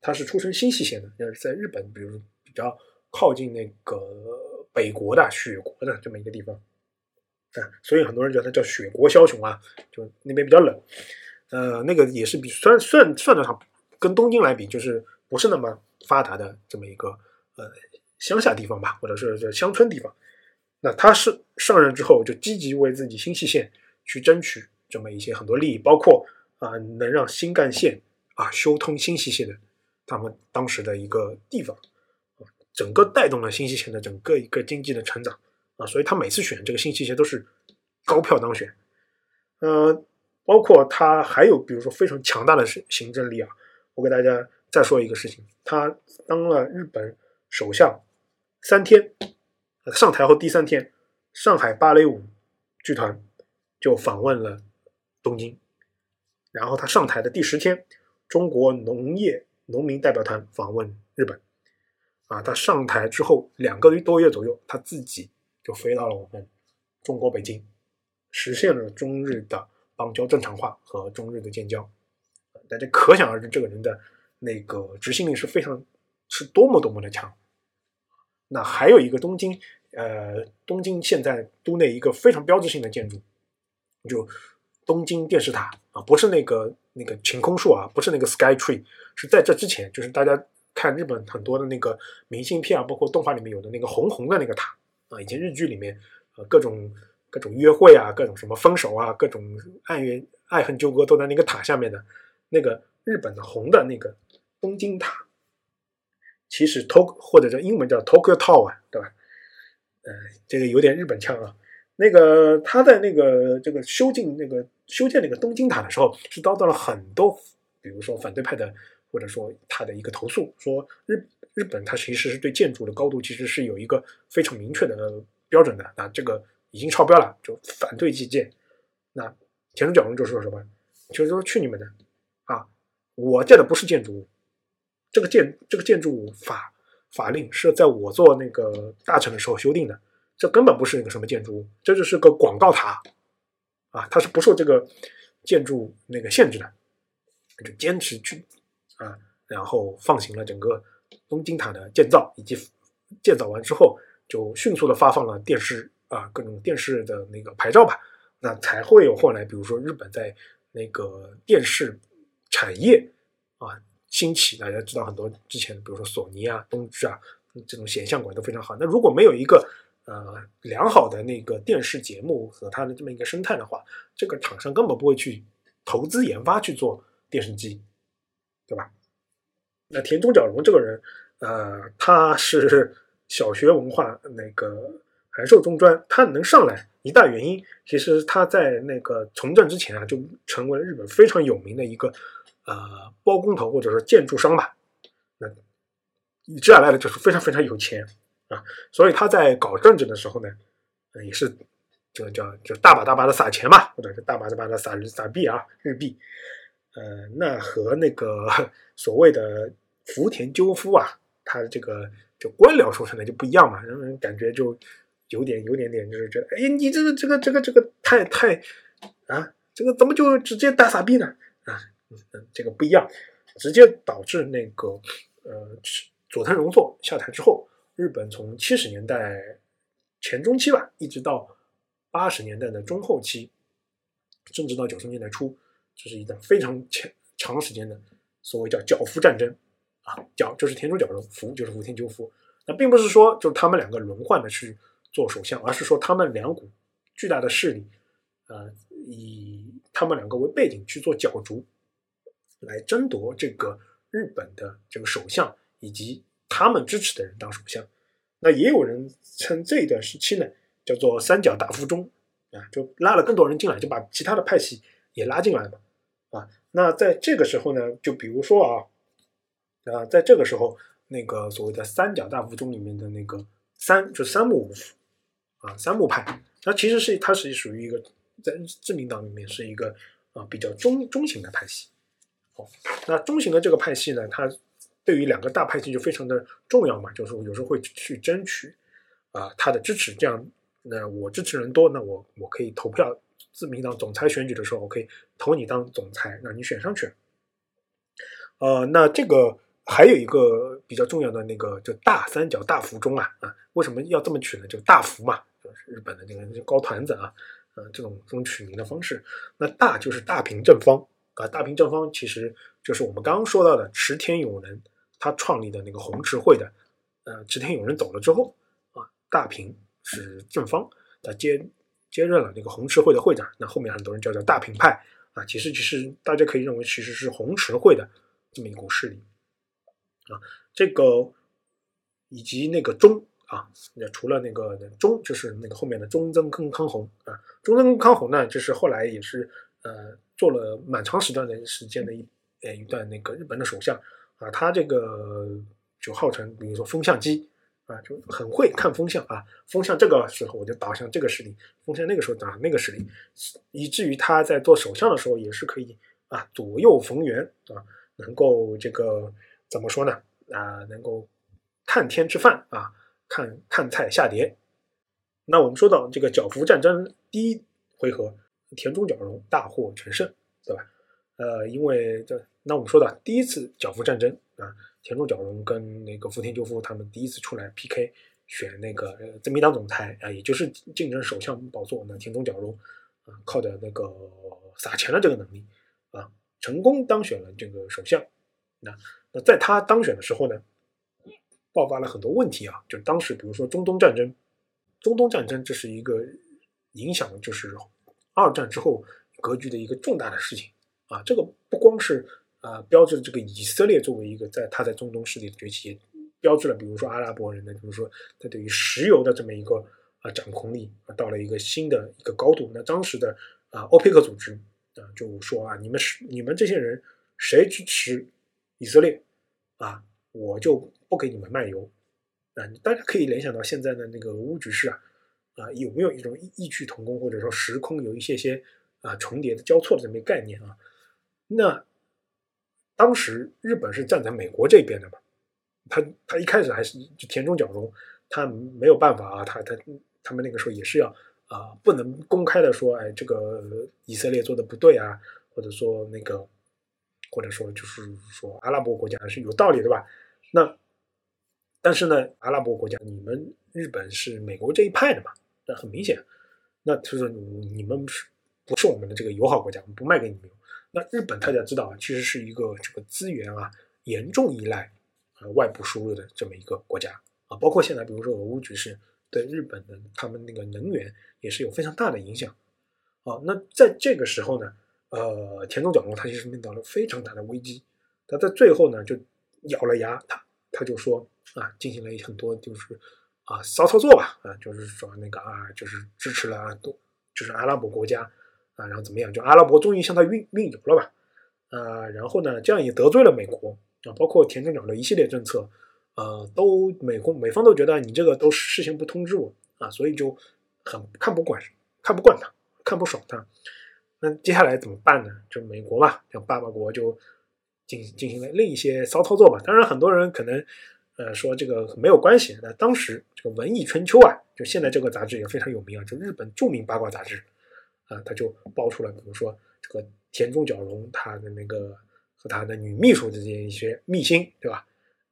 他是出身新系县的，那是在日本，比如比较靠近那个北国的雪国的这么一个地方，啊，所以很多人叫他叫雪国枭雄啊，就那边比较冷，呃，那个也是比算算算得上跟东京来比，就是不是那么发达的这么一个呃乡下地方吧，或者是叫乡村地方。那他是上任之后就积极为自己新系县去争取这么一些很多利益，包括啊能让新干线啊修通新系线的他们当时的一个地方，整个带动了新系线的整个一个经济的成长啊，所以他每次选这个新系线都是高票当选。呃，包括他还有比如说非常强大的行行政力啊，我给大家再说一个事情，他当了日本首相三天。上台后第三天，上海芭蕾舞剧团就访问了东京。然后他上台的第十天，中国农业农民代表团访问日本。啊，他上台之后两个多月左右，他自己就飞到了我们中国北京，实现了中日的邦交正常化和中日的建交。大家可想而知，这个人的那个执行力是非常是多么多么的强。那还有一个东京。呃，东京现在都内一个非常标志性的建筑，就东京电视塔啊，不是那个那个晴空树啊，不是那个 Sky Tree，是在这之前，就是大家看日本很多的那个明信片啊，包括动画里面有的那个红红的那个塔啊，以前日剧里面呃各种各种约会啊，各种什么分手啊，各种爱怨爱恨纠葛都在那个塔下面的，那个日本的红的那个东京塔，其实 Tok 或者叫英文叫 Tokyo Tower，对吧？呃，这个有点日本腔啊。那个他在那个这个修建那个修建那个东京塔的时候，是遭到了很多，比如说反对派的，或者说他的一个投诉，说日日本它其实是对建筑的高度其实是有一个非常明确的标准的，那这个已经超标了，就反对基建。那田中角荣就说什么？就是说去你们的啊！我建的不是建筑物，这个建这个建筑物法。法令是在我做那个大臣的时候修订的，这根本不是那个什么建筑物，这就是个广告塔啊，它是不受这个建筑那个限制的，就坚持去啊，然后放行了整个东京塔的建造，以及建造完之后就迅速的发放了电视啊各种电视的那个牌照吧，那才会有后来比如说日本在那个电视产业啊。兴起，大家知道很多之前，比如说索尼啊、东芝啊，这种显像管都非常好。那如果没有一个呃良好的那个电视节目和它的这么一个生态的话，这个厂商根本不会去投资研发去做电视机，对吧？那田中角荣这个人，呃，他是小学文化那个函授中专，他能上来一大原因，其实他在那个从政之前啊，就成为了日本非常有名的一个。呃，包工头或者说建筑商吧，那以之而来的就是非常非常有钱啊，所以他在搞政治的时候呢，也是就叫就大把大把的撒钱嘛，或者是大把大把的撒撒币啊，日币。呃，那和那个所谓的福田赳夫啊，他这个就官僚出身的就不一样嘛，让人感觉就有点有点点就是觉得，哎，你这个这个这个这个太太啊，这个怎么就直接大傻逼呢？啊？这个不一样，直接导致那个呃，佐藤荣作下台之后，日本从七十年代前中期吧，一直到八十年代的中后期，甚至到九十年代初，这是一段非常长长时间的所谓叫角夫战争啊，角就是田中角荣，福就是福田赳夫。那并不是说就是他们两个轮换的去做首相，而是说他们两股巨大的势力，呃，以他们两个为背景去做角逐。来争夺这个日本的这个首相以及他们支持的人当首相，那也有人称这一段时期呢叫做三角大附中啊，就拉了更多人进来，就把其他的派系也拉进来了啊。那在这个时候呢，就比如说啊啊，在这个时候那个所谓的三角大附中里面的那个三，就三木五夫啊，三木派。那其实是它是属于一个在自民党里面是一个啊比较中中型的派系。哦，那中型的这个派系呢，它对于两个大派系就非常的重要嘛，就是有时候会去争取啊他的支持，这样那我支持人多，那我我可以投票。自民党总裁选举的时候，我可以投你当总裁，让你选上去。呃，那这个还有一个比较重要的那个，就大三角大福中啊啊，为什么要这么取呢？就大福嘛，就是日本的那个高团子啊，呃，这种这种取名的方式。那大就是大平正方啊，大平正方其实就是我们刚刚说到的池田勇人他创立的那个红池会的。呃，池田勇人走了之后啊，大平是正方，他接。接任了那个红池会的会长，那后面很多人叫做大平派啊，其实其实大家可以认为其实是红池会的这么一股势力啊。这个以及那个中啊，那除了那个中，就是那个后面的中曾根康弘啊，中曾根康弘呢，就是后来也是呃做了蛮长时段的时间的一呃一段那个日本的首相啊，他这个就号称比如说风向机。啊，就很会看风向啊，风向这个时候我就导向这个势力，风向那个时候导向那个势力，以至于他在做首相的时候也是可以啊左右逢源啊，能够这个怎么说呢啊，能够看天吃饭啊，看看菜下碟。那我们说到这个角伏战争第一回合，田中角荣大获全胜，对吧？呃，因为这那我们说的第一次角伏战争啊。田中角荣跟那个福田赳夫他们第一次出来 PK 选那个呃自民党总裁啊，也就是竞争首相宝座。那田中角荣啊，靠着那个撒钱的这个能力啊，成功当选了这个首相。那那在他当选的时候呢，爆发了很多问题啊，就当时比如说中东战争，中东战争这是一个影响就是二战之后格局的一个重大的事情啊，这个不光是。啊，标志了这个以色列作为一个在他在中东势力的崛起，标志了比如说阿拉伯人的，比如说他对于石油的这么一个啊掌控力啊，到了一个新的一个高度。那当时的啊欧佩克组织啊就说啊，你们是你们这些人谁支持以色列啊，我就不给你们卖油啊。大家可以联想到现在的那个俄乌局势啊啊，有没有一种异异曲同工或者说时空有一些些啊重叠的交错的这么一个概念啊？那。当时日本是站在美国这边的嘛，他他一开始还是就田中角荣，他没有办法啊，他他他们那个时候也是要啊，不能公开的说，哎，这个以色列做的不对啊，或者说那个，或者说就是说阿拉伯国家是有道理的吧？那但是呢，阿拉伯国家你们日本是美国这一派的嘛？那很明显，那就是你们是不是我们的这个友好国家？我们不卖给你们。那日本大家知道啊，其实是一个这个资源啊严重依赖呃外部输入的这么一个国家啊，包括现在比如说俄乌局势对日本的他们那个能源也是有非常大的影响啊。那在这个时候呢，呃，田中角荣他其实面到了非常大的危机，他在最后呢就咬了牙，他他就说啊，进行了一很多就是啊骚操作吧啊，就是说那个啊，就是支持了啊多就是阿拉伯国家。啊，然后怎么样？就阿拉伯终于向他运运油了吧？啊，然后呢，这样也得罪了美国啊，包括田中角的一系列政策，呃，都美国美方都觉得你这个都事先不通知我啊，所以就很看不惯，看不惯他，看不爽他。那接下来怎么办呢？就美国嘛，像爸爸国就进进行了另一些骚操作吧。当然，很多人可能呃说这个没有关系。那当时这个《文艺春秋》啊，就现在这个杂志也非常有名啊，就日本著名八卦杂志。啊，他就爆出了，比如说这个田中角荣他的那个和他的女秘书之间一些秘辛，对吧？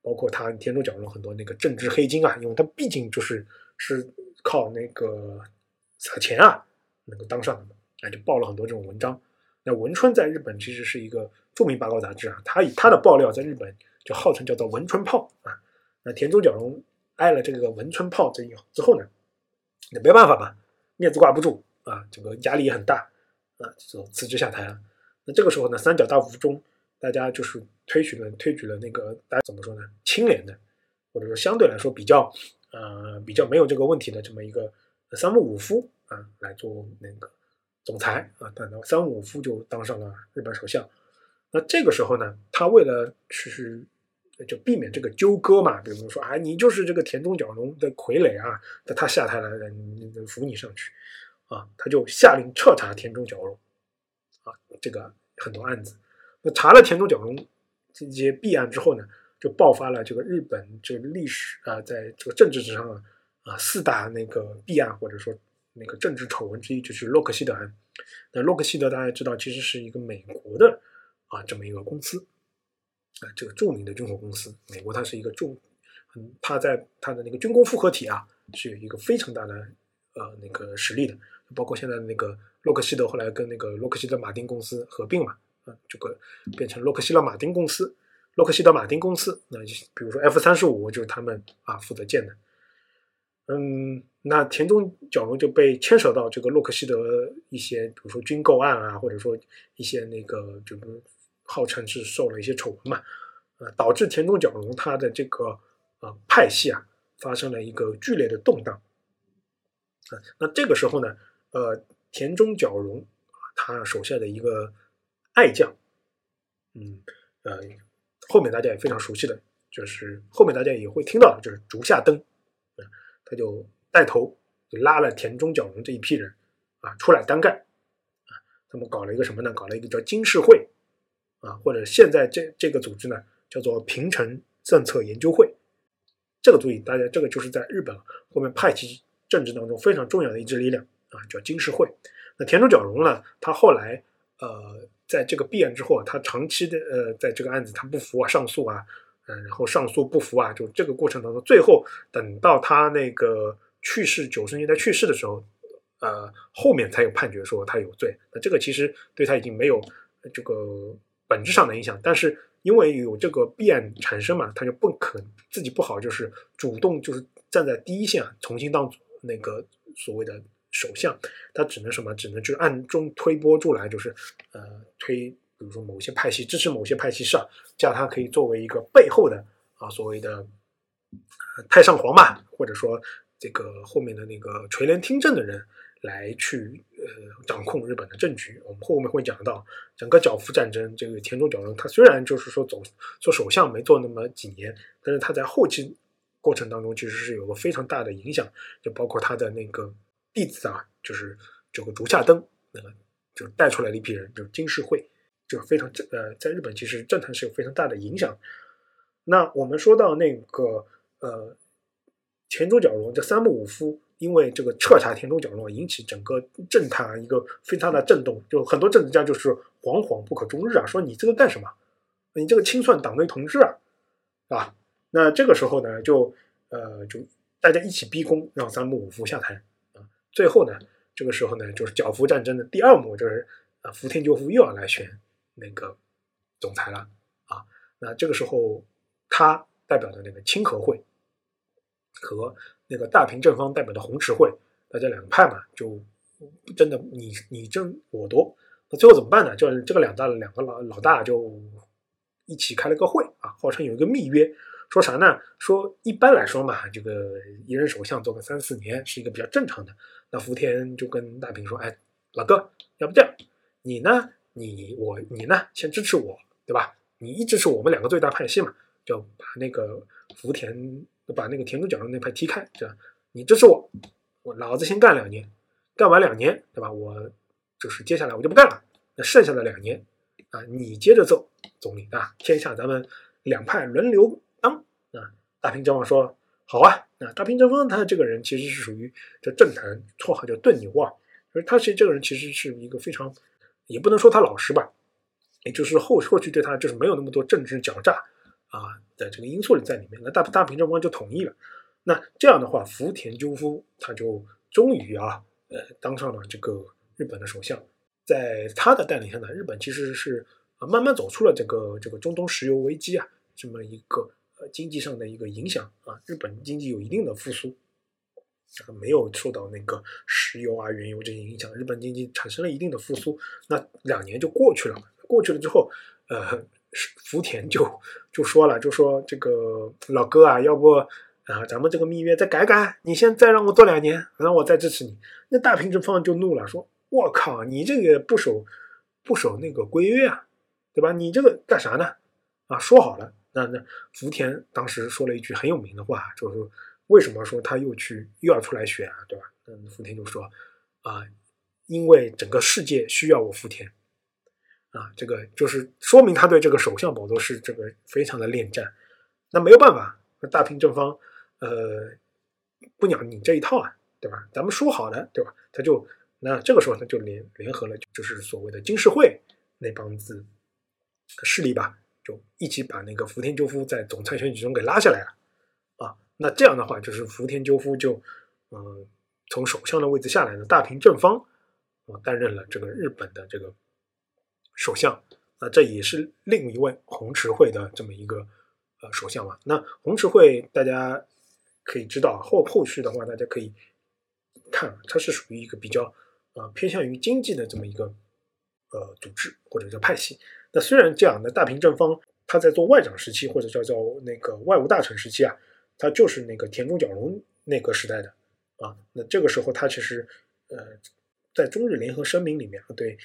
包括他田中角荣很多那个政治黑金啊，因为他毕竟就是是靠那个撒钱啊能够当上的嘛，啊，就爆了很多这种文章。那文春在日本其实是一个著名八卦杂志啊，他以他的爆料在日本就号称叫做文春炮啊。那田中角荣挨了这个文春炮这一之后呢，那没办法嘛，面子挂不住。啊，这个压力也很大，啊，就辞职下台了。那这个时候呢，三角大附中大家就是推举了推举了那个大家怎么说呢，清廉的，或者说相对来说比较呃比较没有这个问题的这么一个三木武夫啊来做那个总裁啊，但三木武夫就当上了日本首相。那这个时候呢，他为了去就避免这个纠葛嘛。比如说啊，你就是这个田中角荣的傀儡啊，那他下台了，扶你上去啊，他就下令彻查田中角荣啊，这个很多案子。那查了田中角荣这些弊案之后呢，就爆发了这个日本这个历史啊，在这个政治之上啊啊四大那个弊案或者说那个政治丑闻之一就是洛克希德案。那洛克希德大家知道，其实是一个美国的啊这么一个公司啊，这个著名的军火公司。美国它是一个重，嗯，它在它的那个军工复合体啊，是有一个非常大的呃那个实力的。包括现在那个洛克希德后来跟那个洛克希德马丁公司合并嘛，啊，这个变成洛克希德马丁公司。洛克希德马丁公司，那比如说 F 三十五就是他们啊负责建的。嗯，那田中角荣就被牵扯到这个洛克希德一些，比如说军购案啊，或者说一些那个这个号称是受了一些丑闻嘛，呃，导致田中角荣他的这个呃派系啊发生了一个剧烈的动荡。啊，那这个时候呢，呃，田中角荣，他手下的一个爱将，嗯，呃，后面大家也非常熟悉的，就是后面大家也会听到的，就是竹下登。他就带头就拉了田中角荣这一批人啊出来单干啊，他们搞了一个什么呢？搞了一个叫金世会啊，或者现在这这个组织呢叫做平成政策研究会。这个注意，大家这个就是在日本后面派系政治当中非常重要的一支力量叫金氏会。那田中角荣呢，他后来呃在这个弊案之后啊，他长期的呃在这个案子他不服啊，上诉啊。嗯，然后上诉不服啊，就这个过程当中，最后等到他那个去世九十年代去世的时候，呃，后面才有判决说他有罪。那这个其实对他已经没有这个本质上的影响，但是因为有这个弊案产生嘛，他就不可自己不好，就是主动就是站在第一线啊，重新当那个所谓的首相，他只能什么，只能就是暗中推波助澜，就是呃推。比如说某些派系支持某些派系上，这样他可以作为一个背后的啊所谓的太上皇嘛，或者说这个后面的那个垂帘听政的人来去呃掌控日本的政局。我们后面会讲到整个角福战争，这个田中角荣他虽然就是说走做首相没做那么几年，但是他在后期过程当中其实是有个非常大的影响，就包括他的那个弟子啊，就是这个竹下登，那个就带出来了一批人，就是金世会。就非常呃，在日本其实政坛是有非常大的影响。那我们说到那个呃田中角荣这三木武夫，因为这个彻查田中角荣引起整个政坛一个非常大的震动，就很多政治家就是惶惶不可终日啊，说你这个干什么？你这个清算党内同志啊，啊，那这个时候呢，就呃就大家一起逼宫，让三木武夫下台。最后呢，这个时候呢，就是角福战争的第二幕，就是呃福田赳夫又要来选。那个总裁了啊，那这个时候他代表的那个清和会和那个大平正方代表的红池会，大家两派嘛，就真的你你争我夺，那最后怎么办呢？就是这个两大两个老老大就一起开了个会啊，号称有一个密约，说啥呢？说一般来说嘛，这个一任首相做个三四年是一个比较正常的。那福田就跟大平说：“哎，老哥，要不这样，你呢？”你我你呢？先支持我，对吧？你一支持我们两个最大派系嘛，就把那个福田，把那个田中角荣那派踢开，这样你支持我，我老子先干两年，干完两年，对吧？我就是接下来我就不干了，那剩下的两年啊，你接着做总理啊，天下咱们两派轮流啊。大平正方说好啊，那大平正方他这个人其实是属于这政坛绰号叫钝牛啊，而他其实这个人其实是一个非常。也不能说他老实吧，也就是后后续对他就是没有那么多政治狡诈啊的这个因素在里面。那大大平正方就同意了。那这样的话，福田赳夫他就终于啊，呃，当上了这个日本的首相。在他的带领下呢，日本其实是啊慢慢走出了这个这个中东石油危机啊这么一个经济上的一个影响啊，日本经济有一定的复苏。没有受到那个石油啊、原油这些影响，日本经济产生了一定的复苏。那两年就过去了，过去了之后，呃，福田就就说了，就说这个老哥啊，要不啊，咱们这个蜜月再改改，你先再让我做两年，然后我再支持你。那大平正方就怒了，说：“我靠，你这个不守不守那个规约啊，对吧？你这个干啥呢？啊，说好了，那那福田当时说了一句很有名的话，就是为什么说他又去又要出来选啊，对吧？嗯，福田就说啊，因为整个世界需要我福田啊，这个就是说明他对这个首相宝座是这个非常的恋战。那没有办法，大平正方呃不鸟你这一套啊，对吧？咱们说好的，对吧？他就那这个时候他就联联合了，就是所谓的金世会那帮子势力吧。就一起把那个福田赳夫在总裁选举中给拉下来了，啊，那这样的话，就是福田赳夫就，嗯，从首相的位置下来呢，大平正方啊担任了这个日本的这个首相，那这也是另一位红池会的这么一个呃首相嘛。那红池会大家可以知道后后续的话，大家可以看，它是属于一个比较呃偏向于经济的这么一个呃组织或者叫派系。那虽然这样，那大平正方他在做外长时期，或者叫叫那个外务大臣时期啊，他就是那个田中角荣那个时代的啊。那这个时候他其实呃，在中日联合声明里面对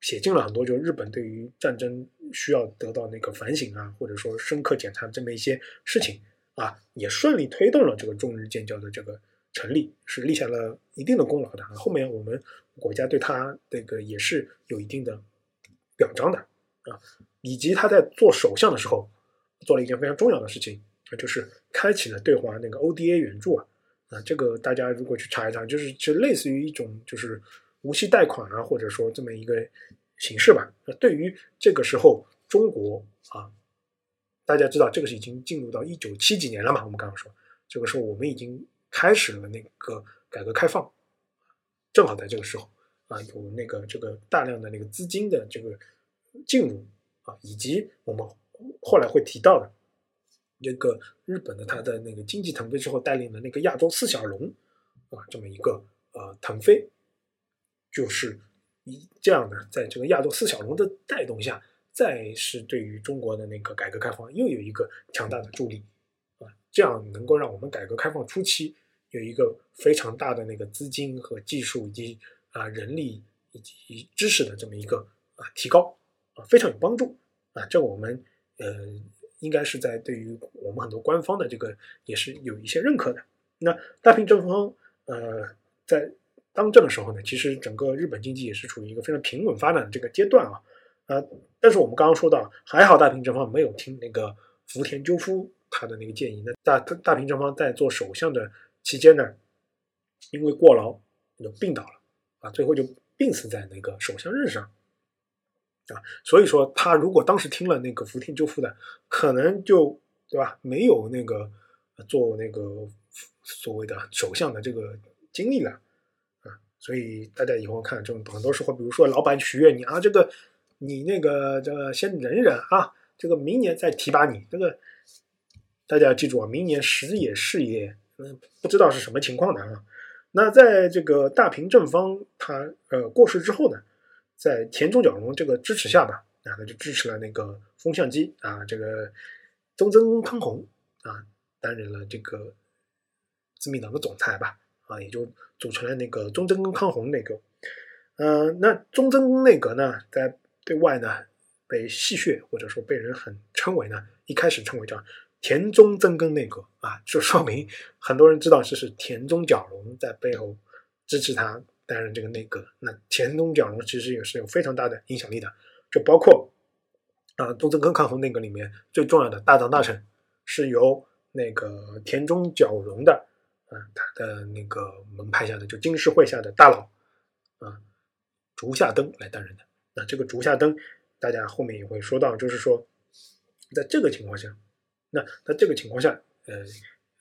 写进了很多，就日本对于战争需要得到那个反省啊，或者说深刻检查这么一些事情啊，也顺利推动了这个中日建交的这个成立，是立下了一定的功劳的。后面我们国家对他这个也是有一定的表彰的。啊，以及他在做首相的时候，做了一件非常重要的事情，那就是开启了对华那个 ODA 援助啊，啊，这个大家如果去查一查，就是其实类似于一种就是无息贷款啊，或者说这么一个形式吧。那对于这个时候中国啊，大家知道这个是已经进入到一九七几年了嘛？我们刚刚说，这个时候我们已经开始了那个改革开放，正好在这个时候啊，有那个这个大量的那个资金的这个。进入啊，以及我们后来会提到的这个日本的它的那个经济腾飞之后带领的那个亚洲四小龙啊，这么一个呃腾飞，就是一这样的在这个亚洲四小龙的带动下，再是对于中国的那个改革开放又有一个强大的助力啊，这样能够让我们改革开放初期有一个非常大的那个资金和技术以及啊人力以及知识的这么一个啊提高。啊非常有帮助啊！这我们呃，应该是在对于我们很多官方的这个也是有一些认可的。那大平正方呃在当政的时候呢，其实整个日本经济也是处于一个非常平稳发展的这个阶段啊啊！但是我们刚刚说到，还好大平正方没有听那个福田赳夫他的那个建议。那大大平正方在做首相的期间呢，因为过劳就病倒了啊，最后就病死在那个首相任上。啊，所以说他如果当时听了那个福田赳夫的，可能就对吧，没有那个做那个所谓的首相的这个经历了啊。所以大家以后看这种很多时候，比如说老板许愿你啊，这个你那个这先忍忍啊，这个明年再提拔你。这个大家记住啊，明年时也事也，嗯，不知道是什么情况的啊。那在这个大平正方他呃过世之后呢？在田中角荣这个支持下吧，啊，他就支持了那个风向机啊，这个中曾康弘啊，担任了这个自民党的总裁吧，啊，也就组成了那个中曾康弘内阁。呃，那中曾内阁呢，在对外呢被戏谑，或者说被人很称为呢，一开始称为叫田中曾根内阁啊，就说明很多人知道这是田中角荣在背后支持他。担任这个内阁，那田中角荣其实也是有非常大的影响力的，就包括啊，东曾根抗衡内阁里面最重要的大藏大臣是由那个田中角荣的啊，他的那个门派下的就金氏会下的大佬啊，竹下登来担任的。那这个竹下登，大家后面也会说到，就是说，在这个情况下，那在这个情况下，呃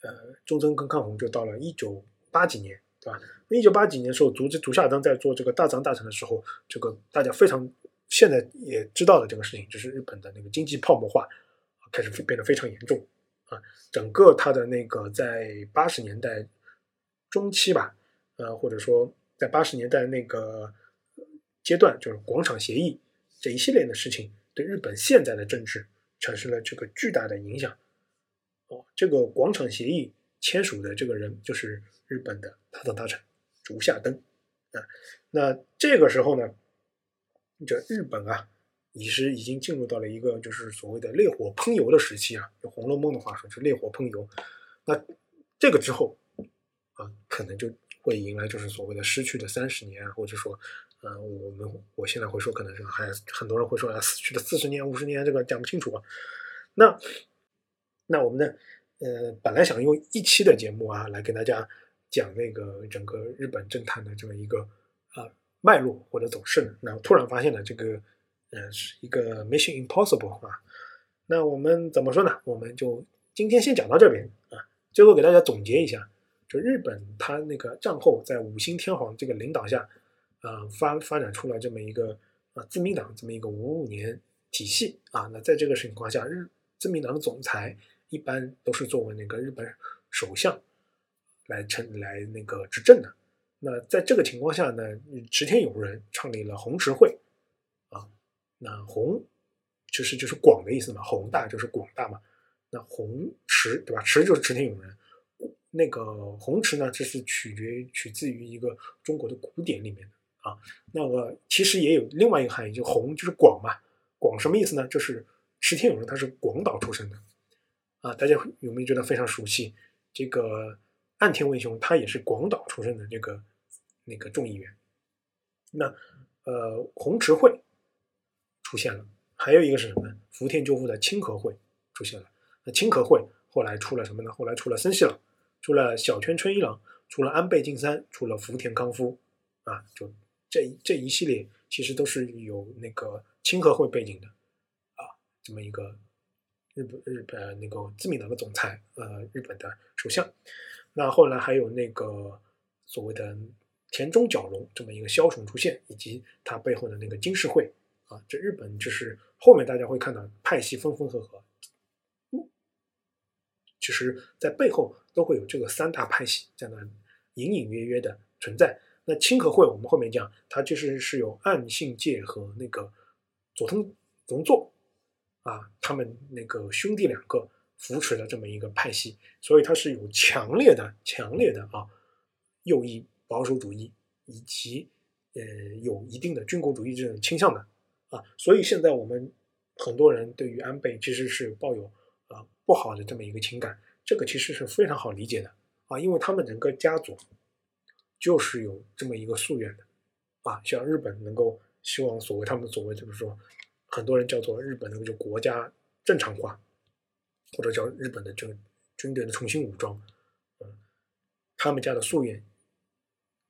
呃，中曾根抗衡就到了一九八几年。对吧？一九八几年的时候，竹竹下登在做这个大藏大臣的时候，这个大家非常现在也知道的这个事情，就是日本的那个经济泡沫化开始变得非常严重啊。整个他的那个在八十年代中期吧，呃，或者说在八十年代那个阶段，就是广场协议这一系列的事情，对日本现在的政治产生了这个巨大的影响。哦，这个广场协议签署的这个人就是。日本的大藏大臣竹下登啊，那这个时候呢，这日本啊已是已经进入到了一个就是所谓的烈火烹油的时期啊，用《红楼梦》的话说是烈火烹油。那这个之后啊，可能就会迎来就是所谓的失去的三十年，或者说，呃，我们我现在会说可能是还很多人会说啊，死去的四十年、五十年，这个讲不清楚啊。那那我们呢，呃，本来想用一期的节目啊来跟大家讲那个整个日本政坛的这么一个啊脉络或者走势，然后突然发现了这个。呃，是一个 Mission Impossible 啊。那我们怎么说呢？我们就今天先讲到这边啊。最后给大家总结一下，就日本它那个战后在五星天皇这个领导下，啊发发展出了这么一个啊自民党这么一个五五年体系啊。那在这个情况下，日自民党的总裁一般都是作为那个日本首相来称来那个执政的。那在这个情况下呢，池田勇人创立了红池会。啊那红就是就是广的意思嘛，宏大就是广大嘛。那红池对吧？池就是池田勇人。那个红池呢，这是取决取自于一个中国的古典里面的啊。那个其实也有另外一个含义，就红就是广嘛。广什么意思呢？就是池田勇人他是广岛出生的啊。大家有没有觉得非常熟悉？这个岸田文雄他也是广岛出生的这个那个众议员。那呃，红池会。出现了，还有一个是什么呢？福田赳夫的清和会出现了。那清和会后来出了什么呢？后来出了森西朗，出了小泉纯一郎，出了安倍晋三，出了福田康夫，啊，就这这一系列其实都是有那个清和会背景的，啊，这么一个日本日本那个自民党的总裁，呃，日本的首相。那后来还有那个所谓的田中角荣这么一个枭雄出现，以及他背后的那个金氏会。啊，这日本就是后面大家会看到派系分分合合，其实，在背后都会有这个三大派系在那隐隐约约的存在。那清和会我们后面讲，它其实是有岸信介和那个佐藤荣作啊，他们那个兄弟两个扶持的这么一个派系，所以它是有强烈的、强烈的啊右翼保守主义以及呃有一定的军国主义这种倾向的。啊，所以现在我们很多人对于安倍其实是抱有啊不好的这么一个情感，这个其实是非常好理解的啊，因为他们整个家族就是有这么一个夙愿的啊，像日本能够希望所谓他们所谓就是说，很多人叫做日本那个就国家正常化，或者叫日本的这个军队的重新武装，嗯，他们家的夙愿，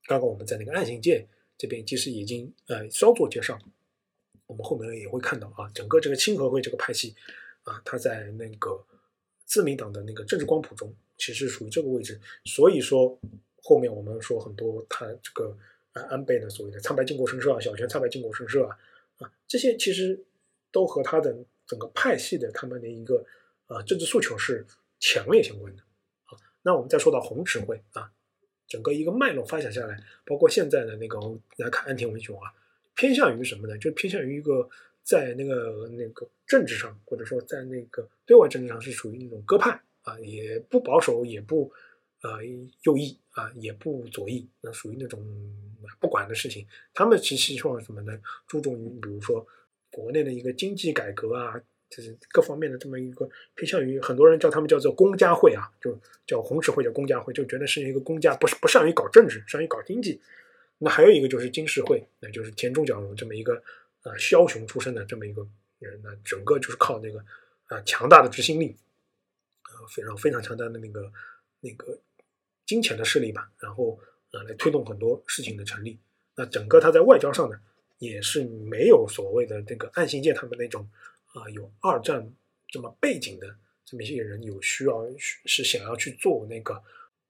刚刚我们在那个岸信介这边其实已经呃稍作介绍。我们后面也会看到啊，整个这个清和会这个派系啊，它在那个自民党的那个政治光谱中，其实属于这个位置。所以说，后面我们说很多他这个啊安倍的所谓的参拜靖国神社啊，小泉参拜靖国神社啊，啊这些其实都和他的整个派系的他们的一个啊政治诉求是强烈相关的。啊，那我们再说到红池会啊，整个一个脉络发展下来，包括现在的那个来看安田文雄啊。偏向于什么呢？就偏向于一个在那个那个政治上，或者说在那个对外政治上是属于那种鸽派啊，也不保守，也不呃右翼啊，也不左翼，那属于那种不管的事情。他们其实希望什么呢？注重于比如说国内的一个经济改革啊，就是各方面的这么一个偏向于很多人叫他们叫做公家会啊，就叫红十会叫公家会，就觉得是一个公家，不是不善于搞政治，善于搞经济。那还有一个就是金世会，那就是田中角荣这么一个呃枭雄出身的这么一个人，那整个就是靠那个啊强大的执行力，呃非常非常强大的那个那个金钱的势力吧，然后呃来推动很多事情的成立。那整个他在外交上呢，也是没有所谓的这个岸信介他们那种啊有二战这么背景的这么一些人有需要是想要去做那个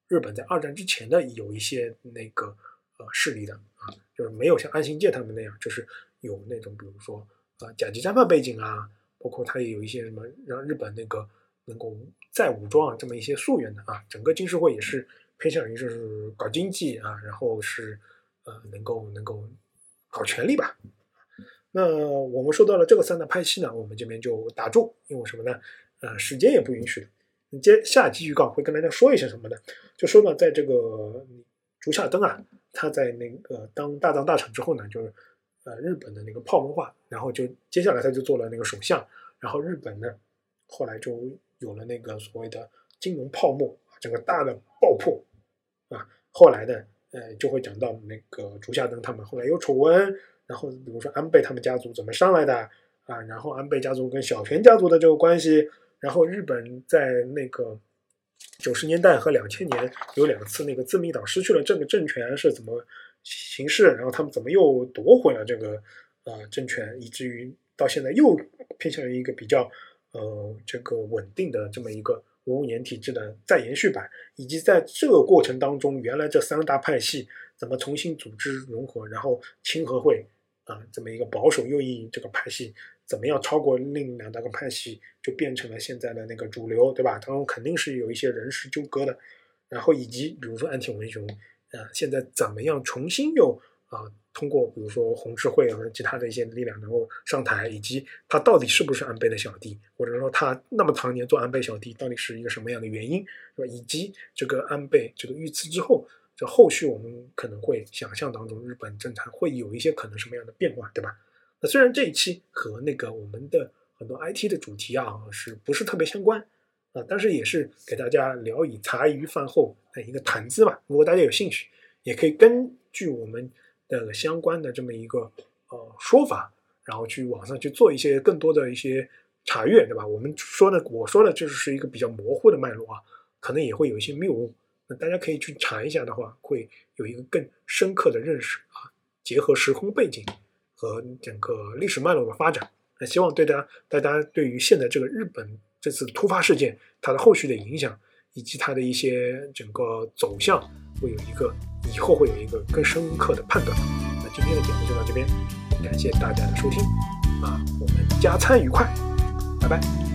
日本在二战之前的有一些那个。呃，势力的啊，就是没有像安信介他们那样，就是有那种比如说啊甲级战犯背景啊，包括他也有一些什么让日本那个能够再武装啊这么一些溯源的啊。整个金世会也是偏向于就是搞经济啊，然后是呃能够能够搞权力吧。那我们说到了这个三大派系呢，我们这边就打住，因为什么呢？呃，时间也不允许。接下集预告会跟大家说一些什么呢？就说呢，在这个竹下登啊。他在那个当大藏大臣之后呢，就是呃日本的那个泡沫化，然后就接下来他就做了那个首相，然后日本呢后来就有了那个所谓的金融泡沫，整个大的爆破啊，后来呢呃就会讲到那个竹下登他们后来有丑闻，然后比如说安倍他们家族怎么上来的啊，然后安倍家族跟小泉家族的这个关系，然后日本在那个。九十年代和两千年有两次那个自民党失去了这个政权是怎么形式，然后他们怎么又夺回了这个呃政权，以至于到现在又偏向于一个比较呃这个稳定的这么一个五五年体制的再延续版，以及在这个过程当中，原来这三大派系怎么重新组织融合，然后清和会啊这么一个保守右翼这个派系。怎么样超过另两大个派系，就变成了现在的那个主流，对吧？当中肯定是有一些人事纠葛的，然后以及比如说安田文雄，啊，现在怎么样重新又啊通过比如说红智慧和其他的一些力量能够上台，以及他到底是不是安倍的小弟，或者说他那么常年做安倍小弟，到底是一个什么样的原因，是吧？以及这个安倍这个遇刺之后，这后续我们可能会想象当中日本政坛会有一些可能什么样的变化，对吧？那虽然这一期和那个我们的很多 IT 的主题啊是不是特别相关啊，但是也是给大家聊以茶余饭后的一个谈资吧。如果大家有兴趣，也可以根据我们的相关的这么一个呃说法，然后去网上去做一些更多的一些查阅，对吧？我们说的，我说的就是一个比较模糊的脉络啊，可能也会有一些谬误。那大家可以去查一下的话，会有一个更深刻的认识啊，结合时空背景。和整个历史脉络的发展，那希望对大家，大家对于现在这个日本这次突发事件，它的后续的影响，以及它的一些整个走向，会有一个以后会有一个更深刻的判断。那今天的节目就到这边，感谢大家的收听，啊，我们加餐愉快，拜拜。